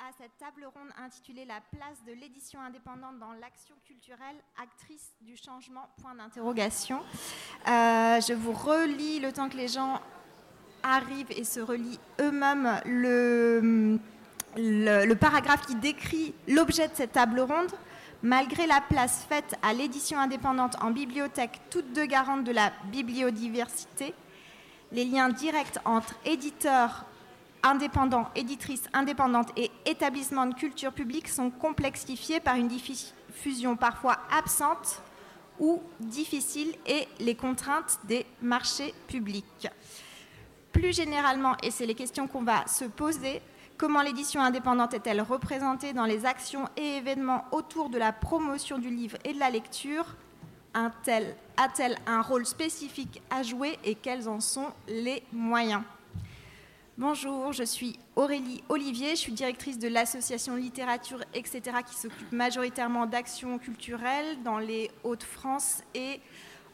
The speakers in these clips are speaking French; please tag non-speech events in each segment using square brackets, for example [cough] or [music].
à cette table ronde intitulée La place de l'édition indépendante dans l'action culturelle, actrice du changement, point d'interrogation. Euh, je vous relis le temps que les gens arrivent et se relient eux-mêmes le, le, paragraphe qui décrit l'objet de cette table ronde. Malgré la place faite à l'édition indépendante en bibliothèque, toutes deux garantes de la bibliodiversité, les liens directs entre éditeurs indépendants, éditrices indépendantes et établissements de culture publique sont complexifiés par une diffusion parfois absente ou difficile et les contraintes des marchés publics. Plus généralement, et c'est les questions qu'on va se poser, comment l'édition indépendante est-elle représentée dans les actions et événements autour de la promotion du livre et de la lecture? A-t-elle un rôle spécifique à jouer et quels en sont les moyens? Bonjour, je suis Aurélie Olivier, je suis directrice de l'association Littérature, etc., qui s'occupe majoritairement d'actions culturelles dans les Hauts-de-France et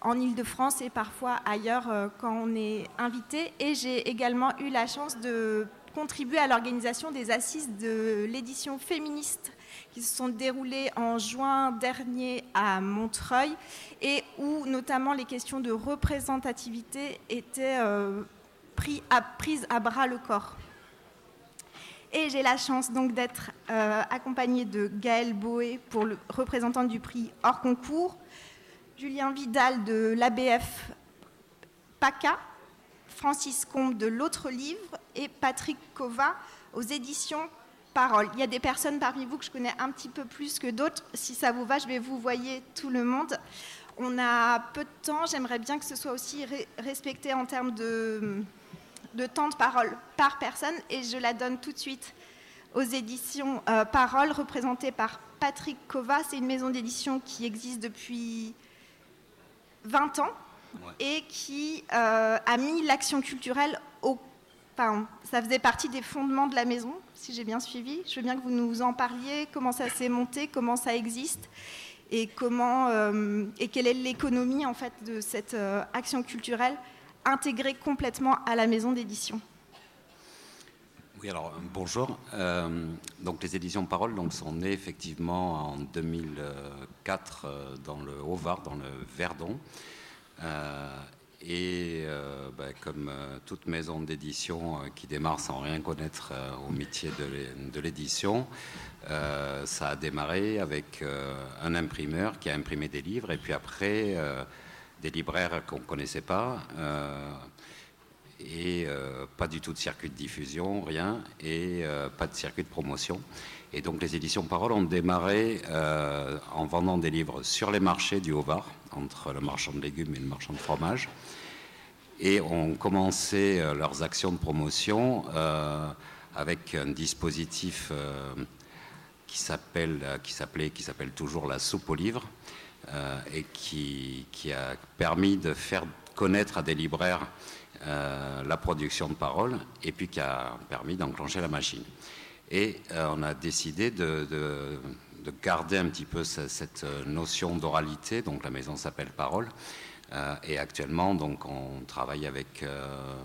en Ile-de-France et parfois ailleurs euh, quand on est invité. Et j'ai également eu la chance de contribuer à l'organisation des assises de l'édition féministe qui se sont déroulées en juin dernier à Montreuil et où notamment les questions de représentativité étaient euh, pris à, prise à bras le corps. Et j'ai la chance donc d'être euh, accompagnée de Gaëlle Boé pour le représentant du prix hors concours, Julien Vidal de l'ABF PACA, Francis Combe de l'autre livre et Patrick Kova aux éditions Parole. Il y a des personnes parmi vous que je connais un petit peu plus que d'autres. Si ça vous va, je vais vous voyer tout le monde. On a peu de temps. J'aimerais bien que ce soit aussi respecté en termes de, de temps de parole par personne et je la donne tout de suite aux éditions euh, Parole, représentées par Patrick Kova. C'est une maison d'édition qui existe depuis 20 ans et qui euh, a mis l'action culturelle au. Enfin, ça faisait partie des fondements de la maison, si j'ai bien suivi. Je veux bien que vous nous en parliez, comment ça s'est monté, comment ça existe? Et comment euh, et quelle est l'économie en fait de cette action culturelle? Intégré complètement à la maison d'édition. Oui, alors bonjour. Euh, donc les éditions Parole donc, sont nées effectivement en 2004 euh, dans le Haut-Var, dans le Verdon. Euh, et ben, comme toute maison d'édition qui démarre sans rien connaître au métier de l'édition, ça a démarré avec un imprimeur qui a imprimé des livres et puis après des libraires qu'on ne connaissait pas, euh, et euh, pas du tout de circuit de diffusion, rien, et euh, pas de circuit de promotion. Et donc les éditions Parole ont démarré en vendant des livres sur les marchés du Haut-Var, entre le marchand de légumes et le marchand de fromage, et ont commencé leurs actions de promotion avec un dispositif qui s'appelait, qui s'appelle toujours la soupe aux livres, euh, et qui, a permis de faire connaître à des libraires euh, la production de paroles et puis qui a permis d'enclencher la machine. Et euh, on a décidé de, garder un petit peu cette, notion d'oralité, donc la maison s'appelle Parole. et actuellement, donc, on travaille avec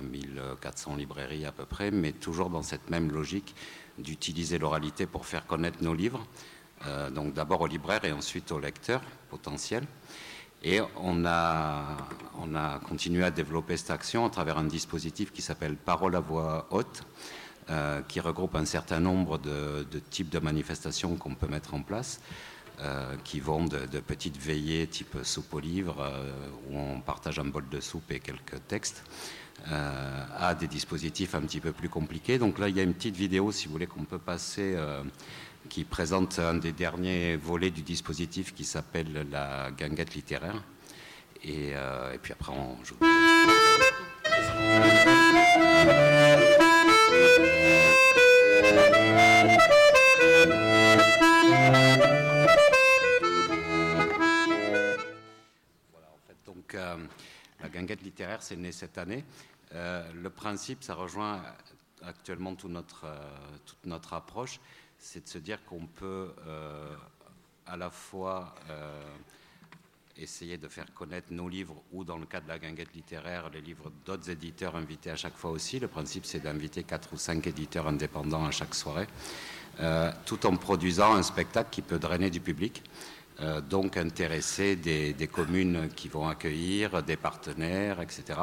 1400 librairies à peu près, mais toujours dans cette même logique d'utiliser l'oralité pour faire connaître nos livres. Euh, donc d'abord aux libraires et ensuite aux lecteurs potentiels. Et on a, on a continué à développer cette action à travers un dispositif qui s'appelle Parole à voix haute, euh, qui regroupe un certain nombre de, types de manifestations qu'on peut mettre en place, euh, qui vont de, petites veillées type soupe aux livres, où on partage un bol de soupe et quelques textes, à des dispositifs un petit peu plus compliqués. Donc là, il y a une petite vidéo, si vous voulez, qu'on peut passer qui présente un des derniers volets du dispositif qui s'appelle la guinguette littéraire. Et, euh, puis après, on joue. Voilà, en fait, donc euh, la guinguette littéraire, c'est né cette année. Euh, le principe, ça rejoint actuellement toute notre, toute notre approche c'est de se dire qu'on peut euh, à la fois euh, essayer de faire connaître nos livres ou dans le cas de la guinguette littéraire, les livres d'autres éditeurs invités à chaque fois aussi. Le principe c'est d'inviter quatre ou cinq éditeurs indépendants à chaque soirée tout en produisant un spectacle qui peut drainer du public. donc intéresser des, communes qui vont accueillir, des partenaires, etc.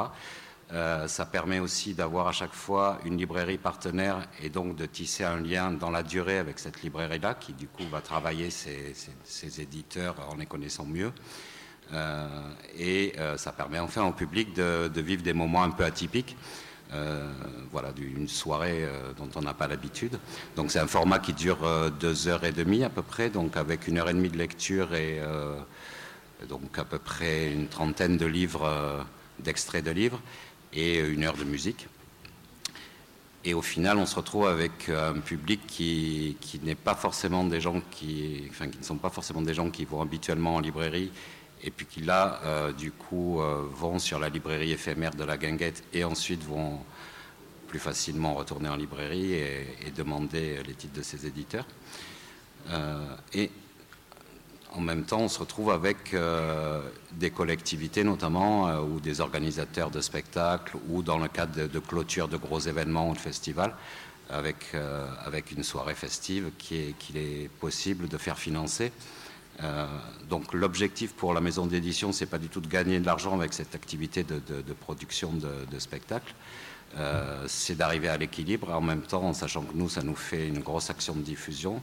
Euh, ça permet aussi d'avoir à chaque fois une librairie partenaire et donc de tisser un lien dans la durée avec cette librairie-là qui du coup va travailler ses, éditeurs en les connaissant mieux. Euh, et euh, ça permet enfin au public de, vivre des moments un peu atypiques. voilà, d'une soirée dont on n'a pas l'habitude. Donc c'est un format qui dure deux heures et demie à peu près, donc avec une heure et demie de lecture et donc à peu près une trentaine de livres, d'extraits de livres et une heure de musique. Et au final, on se retrouve avec un public qui, qui n'est pas forcément des gens qui, enfin, qui ne sont pas forcément des gens qui vont habituellement en librairie et puis qui là, euh, du coup, euh, vont sur la librairie éphémère de la Guinguette et ensuite vont plus facilement retourner en librairie et, demander les titres de ces éditeurs. Euh, et en même temps, on se retrouve avec euh, des collectivités notamment, euh, ou des organisateurs de spectacles, ou dans le cadre de, clôture de gros événements ou de festivals, avec, euh, avec une soirée festive qu'il est, est, possible de faire financer. donc l'objectif pour la maison d'édition, c'est pas du tout de gagner de l'argent avec cette activité de, de production de, spectacles. c'est d'arriver à l'équilibre en même temps en sachant que nous, ça nous fait une grosse action de diffusion.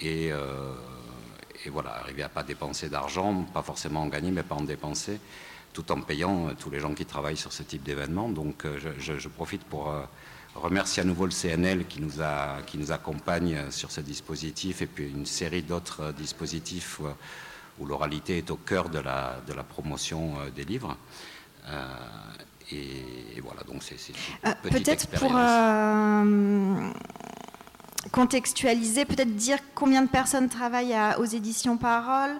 et et voilà, arriver à pas dépenser d'argent, pas forcément en gagner, mais pas en dépenser, tout en payant euh, tous les gens qui travaillent sur ce type d'événement. Donc euh, je, profite pour euh, remercier à nouveau le CNL qui nous, a, qui nous accompagne sur ce dispositif et puis une série d'autres dispositifs où, l'oralité est au cœur de la, de la promotion des livres. et, voilà, donc c'est une petite Peut-être pour contextualiser, peut-être dire combien de personnes travaillent aux éditions Parole,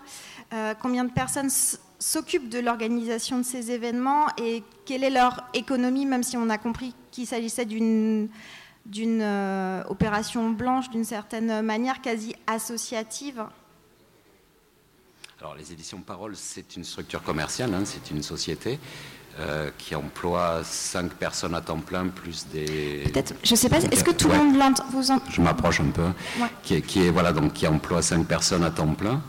euh, combien de personnes s'occupent de l'organisation de ces événements et quelle est leur économie, même si on a compris qu'il s'agissait d'une d'une euh, opération blanche d'une certaine manière, quasi associative. Alors les éditions Parole, c'est une structure commerciale, hein, c'est une société. Euh, qui emploie 5 personnes à temps plein plus des. Peut-être, je ne sais pas, est-ce que tout le monde l'entend vous Je m'approche un peu. Qui, est, voilà, donc, qui emploie 5 personnes à temps plein,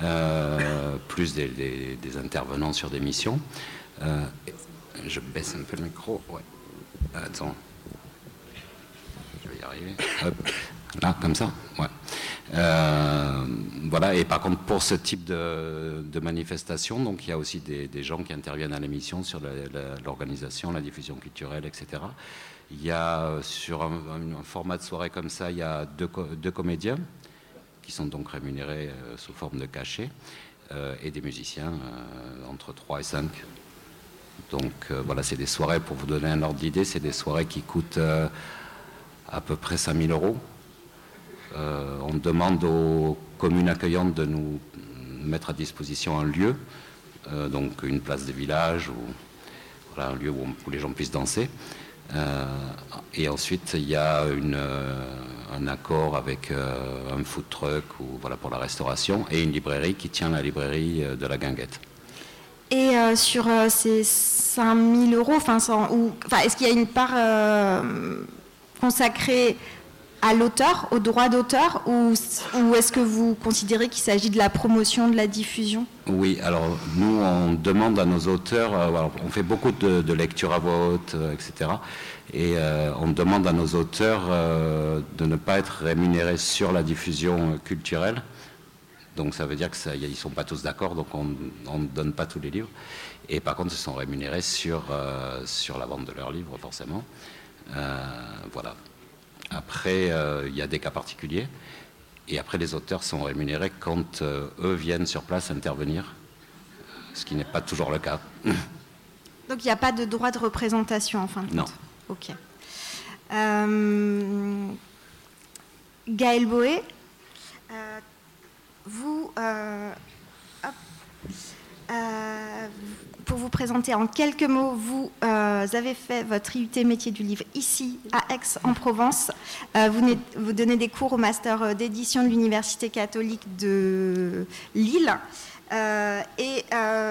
euh, plus des, intervenants sur des missions. Euh, je baisse un peu le micro. Ouais. Attends. Je vais y arriver. Là, comme ça. Euh, voilà, et par contre, pour ce type de, manifestation, donc il y a aussi des, gens qui interviennent à l'émission sur l'organisation, la, diffusion culturelle, etc. Il y a sur un, format de soirée comme ça, il y a deux, comédiens qui sont donc rémunérés euh, sous forme de cachet euh, et des musiciens entre 3 et 5. Donc voilà, c'est des soirées, pour vous donner un ordre d'idée, c'est des soirées qui coûtent à peu près 5000 euros on demande aux communes accueillantes de nous mettre à disposition un lieu, euh, donc une place de village ou un lieu où, les gens puissent danser. Euh, et ensuite, il y a un accord avec un food truck ou, pour la restauration et une librairie qui tient la librairie de la Guinguette. Et sur ces 5000 euros, est-ce qu'il y a une part consacrée à l'auteur, au droit d'auteur, ou, est-ce que vous considérez qu'il s'agit de la promotion, de la diffusion? Oui, alors nous, on demande à nos auteurs, euh, on fait beaucoup de, lectures à voix haute, euh, etc. Et euh, on demande à nos auteurs de ne pas être rémunérés sur la diffusion culturelle. Donc ça veut dire qu'ils ne sont pas tous d'accord, donc on ne donne pas tous les livres. Et par contre, ils sont rémunérés sur, sur la vente de leurs livres, forcément. voilà. Après, euh, il y a des cas particuliers. Et après, les auteurs sont rémunérés quand euh, eux viennent sur place intervenir, ce qui n'est pas toujours le cas. [laughs] Donc il n'y a pas de droit de représentation en fin de compte Non. Ok. Euh, Gaël Boé, vous, pour vous présenter en quelques mots, vous euh, avez fait votre IUT métier du livre ici à Aix-en-Provence. Euh, vous, vous, donnez des cours au master euh, d'édition de l'Université catholique de Lille. Et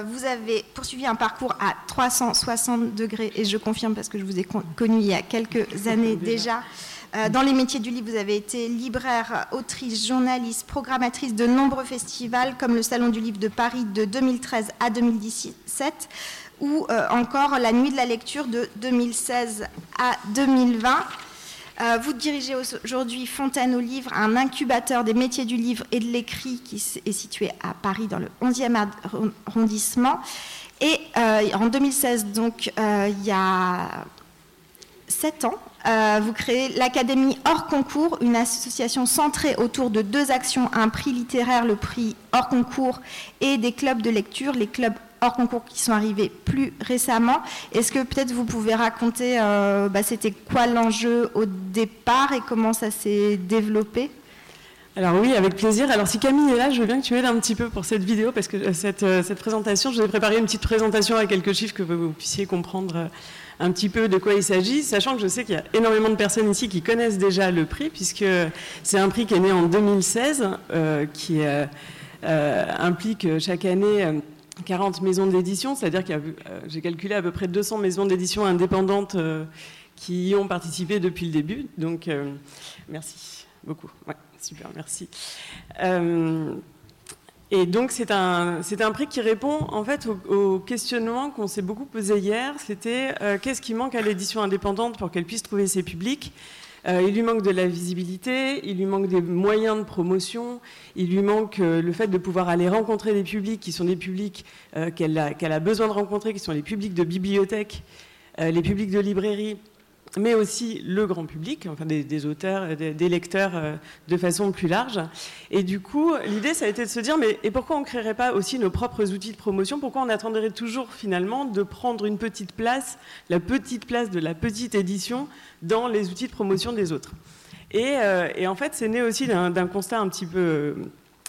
vous avez poursuivi un parcours à 360 degrés, et je confirme parce que je vous ai connu il y a quelques [laughs] années déjà, Euh, dans les métiers du livre, vous avez été libraire, autrice, journaliste, programmatrice de nombreux festivals comme le Salon du livre de Paris de 2013 à 2017 ou euh, encore la Nuit de la lecture de 2016 à 2020. Euh, vous dirigez aujourd'hui Fontaine au Livre, un incubateur des métiers du livre et de l'écrit qui est situé à Paris dans le 11e arrondissement. Et en 2016, donc il y a 7 ans, euh, vous créez l'Académie hors concours, une association centrée autour de deux actions, un prix littéraire, le prix hors concours, et des clubs de lecture, les clubs hors concours qui sont arrivés plus récemment. Est-ce que peut-être vous pouvez raconter, euh, bah, c'était quoi l'enjeu au départ et comment ça s'est développé? Alors oui, avec plaisir. Alors si Camille est là, je veux bien que tu m'aides un petit peu pour cette vidéo, parce que euh, cette, cette présentation, je vais préparer une petite présentation avec quelques chiffres que vous puissiez comprendre un petit peu de quoi il s'agit, sachant que je sais qu'il y a énormément de personnes ici qui connaissent déjà le prix, puisque c'est un prix qui est né en 2016, euh, qui euh, euh, implique chaque année 40 maisons d'édition, c'est-à-dire que j'ai calculé à peu près 200 maisons d'édition indépendantes qui y ont participé depuis le début. Donc, merci beaucoup. super, merci. Et donc c'est un, un prix qui répond en fait au, questionnement qu'on s'est beaucoup posé hier. C'était euh, qu'est-ce qui manque à l'édition indépendante pour qu'elle puisse trouver ses publics? Euh, Il lui manque de la visibilité, il lui manque des moyens de promotion, il lui manque euh, le fait de pouvoir aller rencontrer des publics qui sont des publics a, qu'elle a besoin de rencontrer, qui sont les publics de bibliothèques, les publics de librairies mais aussi le grand public, enfin des, auteurs, des, lecteurs euh, de façon plus large. Et du coup, l'idée, ça a été de se dire, mais et pourquoi on ne créerait pas aussi nos propres outils de promotion? Pourquoi on attendrait toujours finalement de prendre une petite place, la petite place de la petite édition dans les outils de promotion des autres? Et, euh, et en fait, c'est né aussi d'un constat un petit peu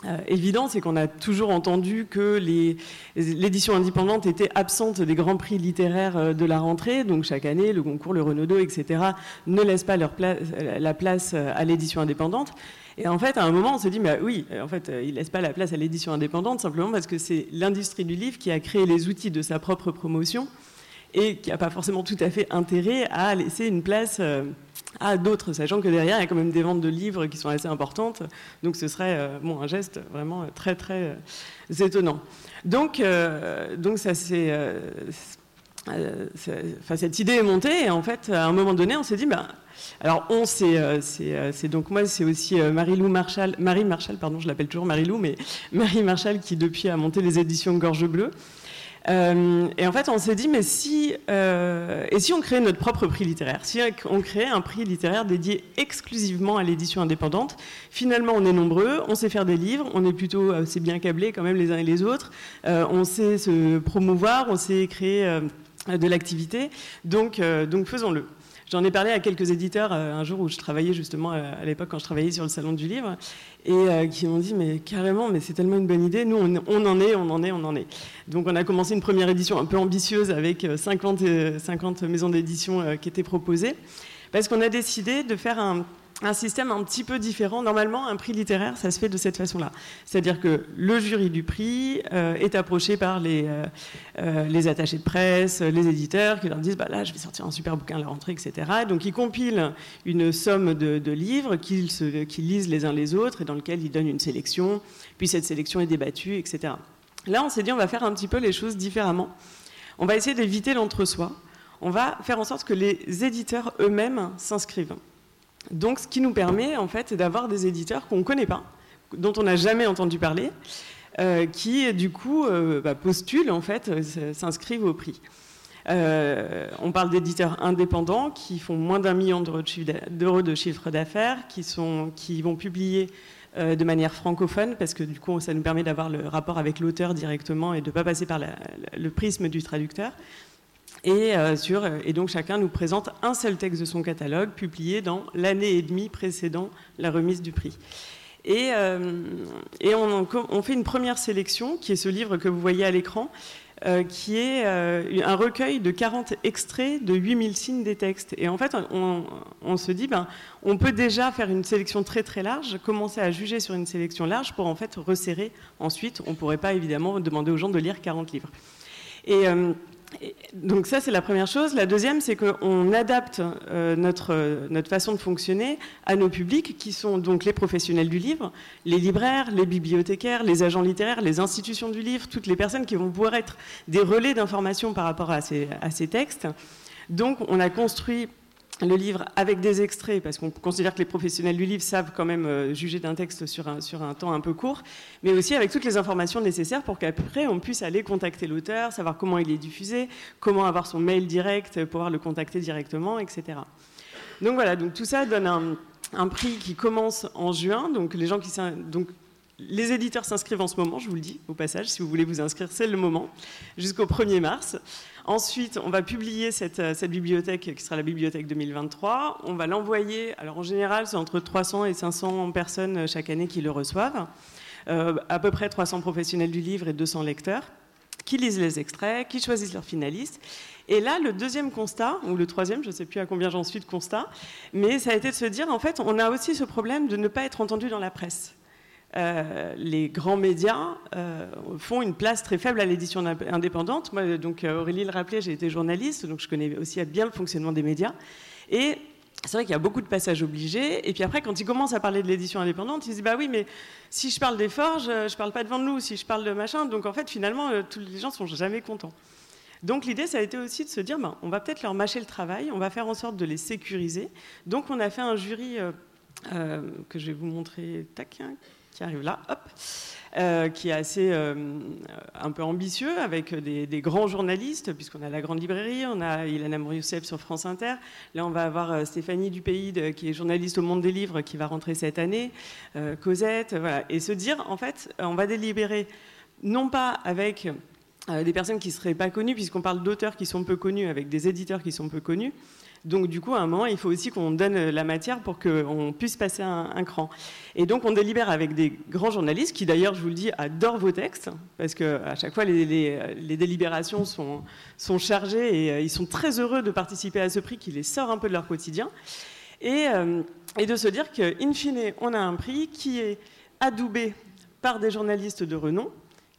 euh, évident, c'est qu'on a toujours entendu que l'édition indépendante était absente des grands prix littéraires euh, de la rentrée. Donc chaque année, le concours, le Renaudot, etc., ne laissent pas leur la place euh, à l'édition indépendante. Et en fait, à un moment, on se dit, mais oui, en fait, ils ne laissent pas la place à l'édition indépendante simplement parce que c'est l'industrie du livre qui a créé les outils de sa propre promotion et qui n'a pas forcément tout à fait intérêt à laisser une place à d'autres, sachant que derrière, il y a quand même des ventes de livres qui sont assez importantes. Donc ce serait euh, bon, un geste vraiment très, très euh, étonnant. Donc, euh, donc ça c'est... Cette idée est montée et en fait, à un moment donné, on s'est dit, bah, alors on, c'est donc moi, c'est aussi Marie-Lou Marshall, Marie Marshall, pardon, je l'appelle toujours Marie-Lou, mais [laughs] Marie Marshall qui depuis a monté les éditions Gorge Bleue. Euh, et en fait, on s'est dit, mais si, euh, et on créait notre propre prix littéraire, si on créait un prix littéraire dédié exclusivement à l'édition indépendante, finalement, on est nombreux, on sait faire des livres, on est plutôt assez bien câblés quand même les uns et les autres, euh, on sait se promouvoir, on sait créer de l'activité, donc, donc faisons-le. J'en ai parlé à quelques éditeurs un jour où je travaillais justement à l'époque quand je travaillais sur le salon du livre et euh, qui m'ont dit mais carrément mais c'est tellement une bonne idée nous on, en est on en est on en est. Donc on a commencé une première édition un peu ambitieuse avec 50, euh, 50 euh, maisons d'édition qui étaient proposées parce qu'on a décidé de faire un, un système un petit peu différent. Normalement, un prix littéraire, ça se fait de cette façon-là. C'est-à-dire que le jury du prix est approché par les, les attachés de presse, les éditeurs, qui leur disent bah, là, je vais sortir un super bouquin à la rentrée, etc. donc, ils compilent une somme de, livres qu'ils lisent les uns les autres et dans lequel ils donnent une sélection. Puis cette sélection est débattue, etc. Là, on s'est dit on va faire un petit peu les choses différemment. On va essayer d'éviter l'entre-soi. On va faire en sorte que les éditeurs eux-mêmes s'inscrivent. Donc, ce qui nous permet, en fait, d'avoir des éditeurs qu'on ne connaît pas, dont on n'a jamais entendu parler, euh, qui, du coup, euh, bah, postulent, en fait, euh, s'inscrivent au prix. on parle d'éditeurs indépendants qui font moins d'un million d'euros de chiffre d'affaires, qui, qui vont publier de manière francophone, parce que du coup, ça nous permet d'avoir le rapport avec l'auteur directement et de ne pas passer par le prisme du traducteur. Et, euh, sur, et donc chacun nous présente un seul texte de son catalogue publié dans l'année et demie précédant la remise du prix. Et, euh, on, fait une première sélection, qui est ce livre que vous voyez à l'écran, euh, qui est un recueil de 40 extraits de 8000 signes des textes. Et en fait, on, on, se dit, ben, on peut déjà faire une sélection très très large, commencer à juger sur une sélection large pour en fait resserrer ensuite. On ne pourrait pas évidemment demander aux gens de lire 40 livres. Et donc ça, c'est la première chose. La deuxième, c'est qu'on adapte euh, notre, notre façon de fonctionner à nos publics, qui sont donc les professionnels du livre, les libraires, les bibliothécaires, les agents littéraires, les institutions du livre, toutes les personnes qui vont pouvoir être des relais d'information par rapport à ces, à ces textes. Donc on a construit le livre avec des extraits, parce qu'on considère que les professionnels du livre savent quand même euh, juger d'un texte sur un, sur un temps un peu court, mais aussi avec toutes les informations nécessaires pour qu'après on puisse aller contacter l'auteur, savoir comment il est diffusé, comment avoir son mail direct, pouvoir le contacter directement, etc. Donc voilà, donc tout ça donne un, prix qui commence en juin, donc les gens qui donc les éditeurs s'inscrivent en ce moment, je vous le dis au passage, si vous voulez vous inscrire, c'est le moment, jusqu'au 1er mars. Ensuite, on va publier euh, cette, bibliothèque qui sera la bibliothèque 2023. On va l'envoyer, alors en général, c'est entre 300 et 500 personnes euh, chaque année qui le reçoivent. Euh, à peu près 300 professionnels du livre et 200 lecteurs qui lisent les extraits, qui choisissent leurs finalistes. Et là, le deuxième constat, ou le troisième, je ne sais plus à combien j'en suis de constat, mais ça a été de se dire, en fait, on a aussi ce problème de ne pas être entendu dans la presse. Euh, les grands médias euh, font une place très faible à l'édition indépendante. Moi, donc euh, Aurélie le rappelait, j'ai été journaliste, donc je connais aussi bien le fonctionnement des médias. Et c'est vrai qu'il y a beaucoup de passages obligés. Et puis après, quand ils commencent à parler de l'édition indépendante, ils disent bah oui, mais si je parle des forges, je ne parle pas de nous. Si je parle de machin, donc en fait, finalement, tous les gens sont jamais contents. Donc l'idée, ça a été aussi de se dire, ben, on va peut-être leur mâcher le travail, on va faire en sorte de les sécuriser. Donc on a fait un jury que je vais vous montrer, tac, hein, qui arrive là, hop, euh, qui est assez euh, un peu ambitieux avec des, grands journalistes, puisqu'on a la Grande Librairie, on a Ilana Mourioussef sur France Inter. Là, on va avoir euh, Stéphanie Dupays, qui est journaliste au Monde des Livres, qui va rentrer cette année, Cosette, voilà. Et se dire, en fait, on va délibérer non pas avec des personnes qui ne seraient pas connues, puisqu'on parle d'auteurs qui sont peu connus, avec des éditeurs qui sont peu connus, donc du coup, à un moment, il faut aussi qu'on donne la matière pour qu'on puisse passer un, cran. Et donc on délibère avec des grands journalistes qui d'ailleurs, je vous le dis, adorent vos textes, parce qu'à chaque fois, les, délibérations sont, sont, chargées et euh, ils sont très heureux de participer à ce prix qui les sort un peu de leur quotidien. Et, euh, et de se dire qu'in fine, on a un prix qui est adoubé par des journalistes de renom,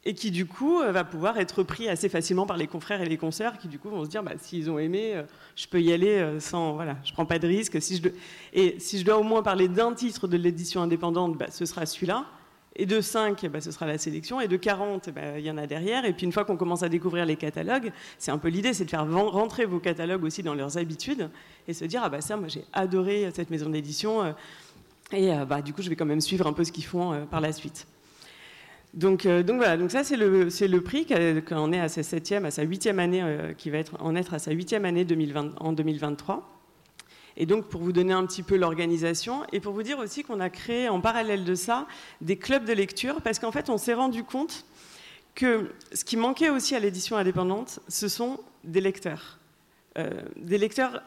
et qui du coup euh, va pouvoir être pris assez facilement par les confrères et les concerts qui du coup vont se dire bah, s'ils ont aimé, euh, je peux y aller euh, sans voilà, je prends pas de risque. Si je Et si je dois au moins parler d'un titre de l'édition indépendante, bah, ce sera celui-là. Et de 5, bah, ce sera la sélection. Et de 40, bah, il y en a derrière. Et puis une fois qu'on commence à découvrir les catalogues, c'est un peu l'idée, c'est de faire rentrer vos catalogues aussi dans leurs habitudes et se dire ah bah ça, moi j'ai adoré cette maison d'édition. Et bah, du coup, je vais quand même suivre un peu ce qu'ils font par la suite. Donc, euh, donc, voilà, donc ça c'est le, prix quand on est à sa septième, à sa huitième année, euh, qui va en être à sa huitième année 2020, en 2023. Et donc pour vous donner un petit peu l'organisation et pour vous dire aussi qu'on a créé en parallèle de ça des clubs de lecture parce qu'en fait on s'est rendu compte que ce qui manquait aussi à l'édition indépendante, ce sont des lecteurs. Euh, des lecteurs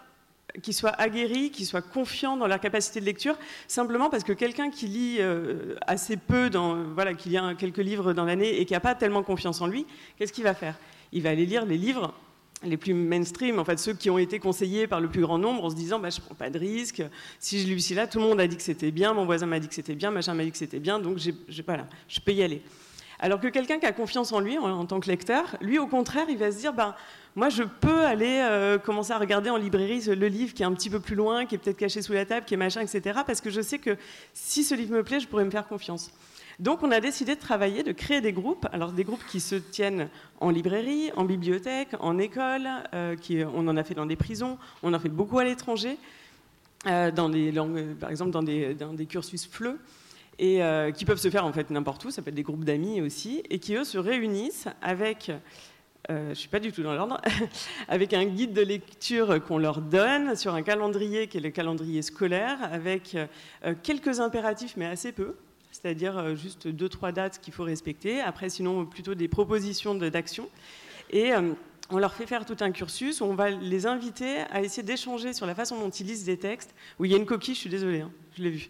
qui soient aguerris, qui soient confiants dans leur capacité de lecture, simplement parce que quelqu'un qui lit euh, assez peu, voilà, qui lit quelques livres dans l'année et qui n'a pas tellement confiance en lui, qu'est-ce qu'il va faire? Il va aller lire les livres les plus mainstream, en fait, ceux qui ont été conseillés par le plus grand nombre en se disant bah, je prends pas de risque, si je lis celui-là, tout le monde a dit que c'était bien, mon voisin m'a dit que c'était bien, machin m'a dit que c'était bien, donc voilà, je peux y aller. Alors que quelqu'un qui a confiance en lui en, tant que lecteur, lui au contraire, il va se dire bah, moi je peux aller euh, commencer à regarder en librairie le livre qui est un petit peu plus loin, qui est peut-être caché sous la table, qui est machin, etc. Parce que je sais que si ce livre me plaît, je pourrais me faire confiance. Donc on a décidé de travailler, de créer des groupes, alors des groupes qui se tiennent en librairie, en bibliothèque, en école, euh, qui, on en a fait dans des prisons, on en fait beaucoup à l'étranger, euh, dans des langues, par exemple dans des, dans des cursus FLE et euh, qui peuvent se faire en fait n'importe où, ça peut être des groupes d'amis aussi, et qui eux se réunissent avec, euh, je ne suis pas du tout dans l'ordre, [laughs] avec un guide de lecture qu'on leur donne sur un calendrier qui est le calendrier scolaire, avec euh, quelques impératifs mais assez peu, c'est-à-dire juste deux trois dates qu'il faut respecter. Après, sinon plutôt des propositions d'action et on leur fait faire tout un cursus où on va les inviter à essayer d'échanger sur la façon dont ils lisent des textes. Où il y a une coquille, je suis désolée, hein, je l'ai vu.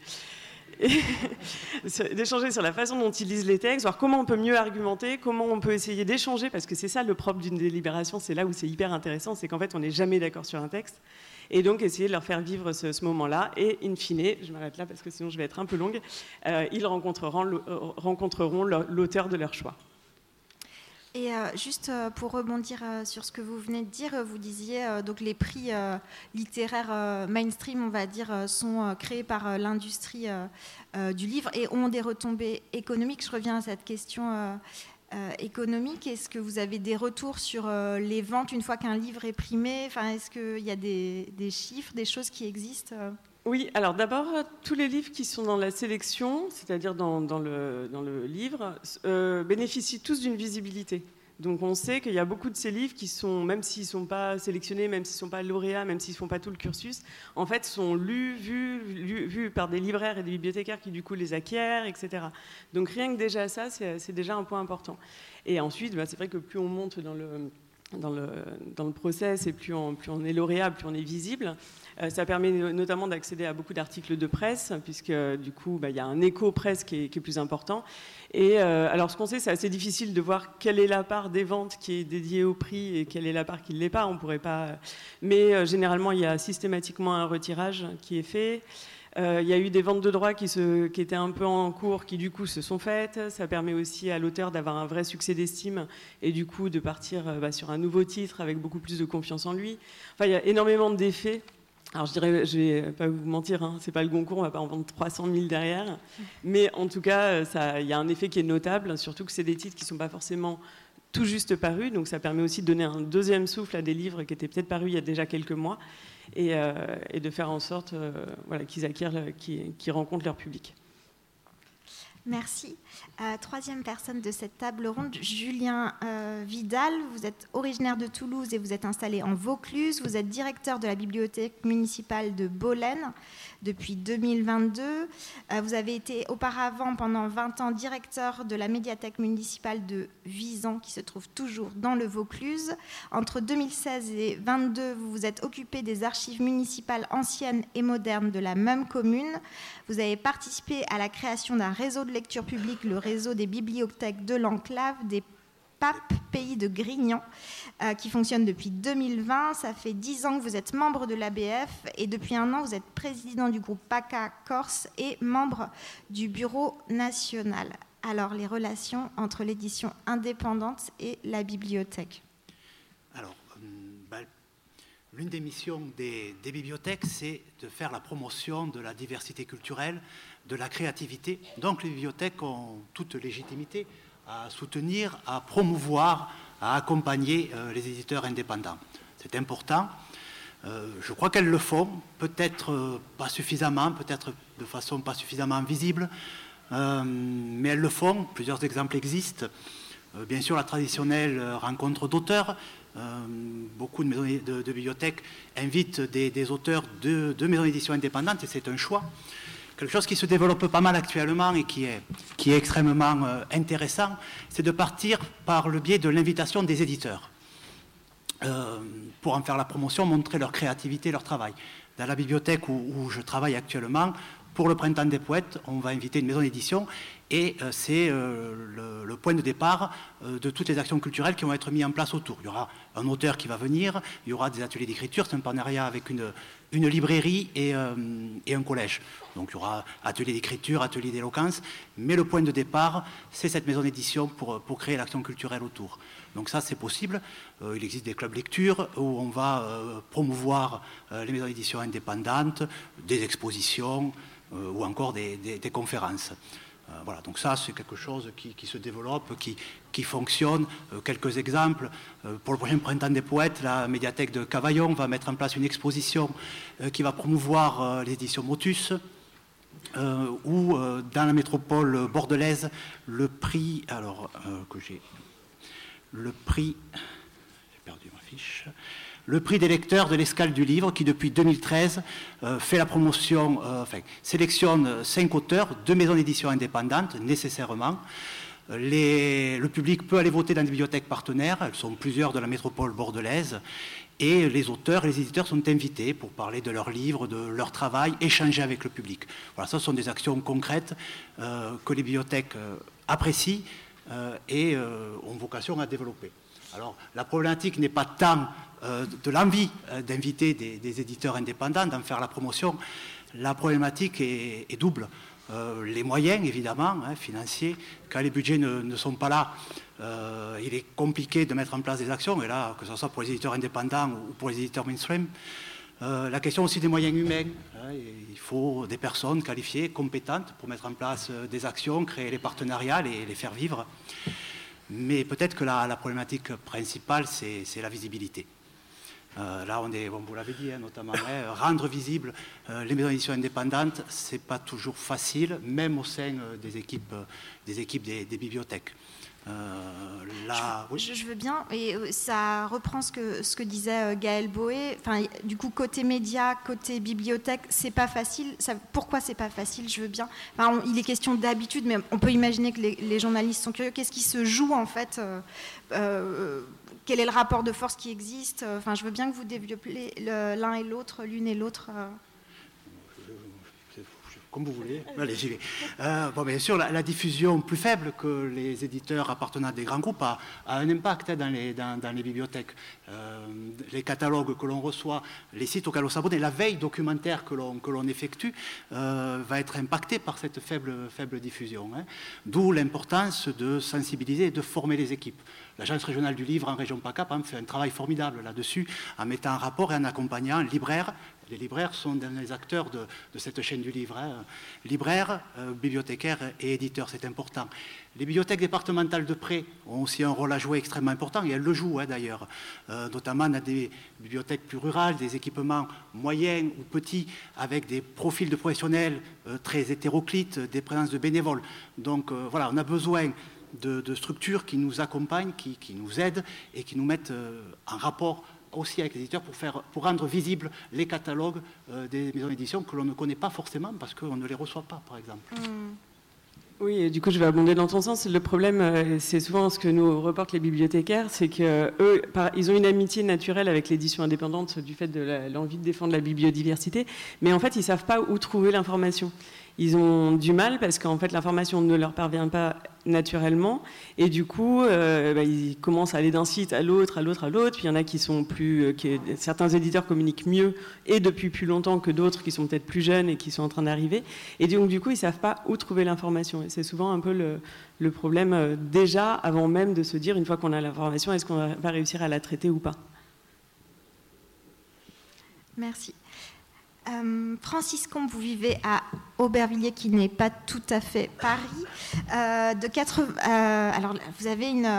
[laughs] d'échanger sur la façon dont ils lisent les textes, voir comment on peut mieux argumenter, comment on peut essayer d'échanger, parce que c'est ça le propre d'une délibération, c'est là où c'est hyper intéressant, c'est qu'en fait on n'est jamais d'accord sur un texte, et donc essayer de leur faire vivre ce, moment-là, et in fine, je m'arrête là parce que sinon je vais être un peu longue, euh, ils rencontreront l'auteur de leur choix. Et euh, juste euh, pour rebondir euh, sur ce que vous venez de dire, vous disiez donc les prix littéraires mainstream, on va dire, sont créés par l'industrie du livre et ont des retombées économiques. Je reviens à cette question économique. Est-ce que vous avez des retours sur les ventes une fois qu'un livre est primé? Enfin, Est-ce qu'il y a des, des, chiffres, des choses qui existent oui, alors d'abord, tous les livres qui sont dans la sélection, c'est-à-dire dans, le, dans, le, livre, euh, bénéficient tous d'une visibilité. Donc on sait qu'il y a beaucoup de ces livres qui sont, même s'ils ne sont pas sélectionnés, même s'ils ne sont pas lauréats, même s'ils ne font pas tout le cursus, en fait sont lus, vus, vus, par des libraires et des bibliothécaires qui du coup les acquièrent, etc. Donc rien que déjà ça, c'est déjà un point important. Et ensuite, bah, c'est vrai que plus on monte dans le dans le, process et plus on, plus on est lauréat, plus on est visible. Euh, ça permet notamment d'accéder à beaucoup d'articles de presse, puisque du coup, bah, il y a un écho presse qui est, plus important. Et euh, alors, ce qu'on sait, c'est assez difficile de voir quelle est la part des ventes qui est dédiée au prix et quelle est la part qui ne l'est pas. On pourrait pas. Mais euh, généralement, il y a systématiquement un retirage qui est fait. Il y a eu des ventes de droits qui, étaient un peu en cours, qui du coup se sont faites. Ça permet aussi à l'auteur d'avoir un vrai succès d'estime et du coup de partir bah, sur un nouveau titre avec beaucoup plus de confiance en lui. Enfin, il y a énormément d'effets alors je dirais, je vais pas vous mentir, hein, c'est pas le Goncourt, on va pas en vendre 300 000 derrière, mais en tout cas, il y a un effet qui est notable, surtout que c'est des titres qui sont pas forcément tout juste parus, donc ça permet aussi de donner un deuxième souffle à des livres qui étaient peut-être parus il y a déjà quelques mois, et, euh, de faire en sorte euh, voilà, qu'ils acquièrent, qu'ils rencontrent leur public. Merci. Euh, troisième personne de cette table ronde, Julien Vidal. Vous êtes originaire de Toulouse et vous êtes installé en Vaucluse. Vous êtes directeur de la bibliothèque municipale de Bolène depuis 2022. Euh, vous avez été auparavant pendant 20 ans directeur de la médiathèque municipale de Visan qui se trouve toujours dans le Vaucluse. Entre 2016 et 2022, vous vous êtes occupé des archives municipales anciennes et modernes de la même commune. Vous avez participé à la création d'un réseau de lecture publique, le réseau des bibliothèques de l'enclave des Pape Pays de Grignan, euh, qui fonctionne depuis 2020. Ça fait 10 ans que vous êtes membre de l'ABF et depuis un an, vous êtes président du groupe PACA Corse et membre du bureau national. Alors, les relations entre l'édition indépendante et la bibliothèque Alors, euh, bah, l'une des missions des bibliothèques, c'est de faire la promotion de la diversité culturelle, de la créativité. Donc, les bibliothèques ont toute légitimité à soutenir, à promouvoir, à accompagner euh, les éditeurs indépendants. C'est important. Euh, je crois qu'elles le font, peut-être euh, pas suffisamment, peut-être de façon pas suffisamment visible, mais elles le font. Plusieurs exemples existent. bien sûr, la traditionnelle rencontre d'auteurs. beaucoup de, maisons de, bibliothèques invitent des, auteurs de, de maisons d'édition indépendantes et c'est un choix quelque chose qui se développe pas mal actuellement et qui est, extrêmement euh, intéressant, c'est de partir par le biais de l'invitation des éditeurs. Euh, pour en faire la promotion, montrer leur créativité, leur travail. Dans la bibliothèque où, je travaille actuellement, pour le Printemps des Poètes, on va inviter une maison d'édition et euh, c'est le, le, point de départ de toutes les actions culturelles qui vont être mises en place autour. Il y aura un auteur qui va venir, il y aura des ateliers d'écriture, c'est un partenariat avec une, librairie euh, et, un collège. Donc il y aura atelier d'écriture, atelier d'éloquence, mais le point de départ, c'est cette maison d'édition pour, pour créer l'action culturelle autour. Donc ça, c'est possible. Euh, il existe des clubs lecture où on va euh, promouvoir les maisons d'édition indépendantes, des expositions ou encore des conférences. Euh, voilà, donc ça, c'est quelque chose qui, se développe, qui, fonctionne. Euh, quelques exemples. Euh, pour le prochain printemps des poètes, la médiathèque de Cavaillon va mettre en place une exposition qui va promouvoir l'édition Motus. ou dans la métropole bordelaise, le prix, alors que j'ai, le prix, j'ai perdu ma fiche, le prix des lecteurs de l'escale du livre, qui depuis 2013 euh, fait la promotion, euh, enfin, sélectionne cinq auteurs, deux maisons d'édition indépendantes, nécessairement. le public peut aller voter dans des bibliothèques partenaires, elles sont plusieurs de la métropole bordelaise, et les auteurs et les éditeurs sont invités pour parler de leurs livres, de leur travail, échanger avec le public. Voilà, ça sont des actions concrètes euh, que les bibliothèques apprécient et ont vocation à développer. Alors, la problématique n'est pas tant euh, de l'envie euh, d'inviter des, éditeurs indépendants, d'en faire la promotion. La problématique est, double. les moyens, évidemment, hein, financiers. Quand les budgets ne, sont pas là, il est compliqué de mettre en place des actions, et là, que ce soit pour les éditeurs indépendants ou pour les éditeurs mainstream. la question aussi des moyens humains. Hein, il faut des personnes qualifiées, compétentes pour mettre en place des actions, créer les partenariats et les faire vivre. Mais peut-être que la, problématique principale, c'est la visibilité. Euh, là, on est, bon, vous l'avez dit, hein, notamment, hein, [laughs] rendre visible euh, les maisons d'édition indépendantes, ce n'est pas toujours facile, même au sein euh, des équipes, des, équipes des bibliothèques. Euh, je, veux bien, et ça reprend ce que, ce que disait Gaël Boé. Enfin, du coup, côté média, côté bibliothèque, c'est pas facile. Ça, pourquoi c'est pas facile Je veux bien. il est question d'habitude, mais on peut imaginer que les, journalistes sont curieux. Qu'est-ce qui se joue en fait Quel est le rapport de force qui existe. Enfin, je veux bien que vous développiez l'un et l'autre, l'une et l'autre comme vous voulez. Allez, j'y vais. Euh, bon, bien sûr, la, diffusion plus faible que les éditeurs appartenant à des grands groupes a, un impact dans, les, bibliothèques. Euh, les catalogues que l'on reçoit, les sites auxquels on s'abonne, la veille documentaire que l'on effectue euh, va être impactée par cette faible, faible diffusion. Hein. D'où l'importance de sensibiliser et de former les équipes. L'Agence régionale du livre en région PACA fait un travail formidable là-dessus, en mettant en rapport et en accompagnant libraires, les libraires sont des acteurs de, cette chaîne du livre. Hein. Libraires, euh, bibliothécaires et éditeurs, c'est important. Les bibliothèques départementales de prêt ont aussi un rôle à jouer extrêmement important, et elles le jouent hein, d'ailleurs, euh, notamment dans des bibliothèques plus rurales, des équipements moyens ou petits, avec des profils de professionnels euh, très hétéroclites, des présences de bénévoles. Donc voilà, on a besoin de, structures qui nous accompagnent, qui, nous aident et qui nous mettent en rapport aussi avec les éditeurs pour, faire, pour rendre visibles les catalogues euh, des maisons d'édition que l'on ne connaît pas forcément parce qu'on ne les reçoit pas, par exemple. Hmm. Oui, et du coup, je vais abonder dans ton sens. Le problème, euh, c'est souvent ce que nous reportent les bibliothécaires, c'est qu'eux, ils ont une amitié naturelle avec l'édition indépendante du fait de l'envie de défendre la biodiversité, mais en fait, ils ne savent pas où trouver l'information ils ont du mal parce qu'en fait l'information ne leur parvient pas naturellement et du coup euh, bah, ils commencent à aller d'un site à l'autre, à l'autre, à l'autre. Puis il y en a qui sont plus, euh, certains éditeurs communiquent mieux et depuis plus longtemps que d'autres qui sont peut-être plus jeunes et qui sont en train d'arriver. Et donc du coup ils savent pas où trouver l'information et c'est souvent un peu le, le problème euh, déjà avant même de se dire une fois qu'on a l'information est-ce qu'on va réussir à la traiter ou pas. Merci. Euh, Francis Combe, vous vivez à Aubervilliers, qui n'est pas tout à fait Paris. Euh, de euh, alors, vous avez une,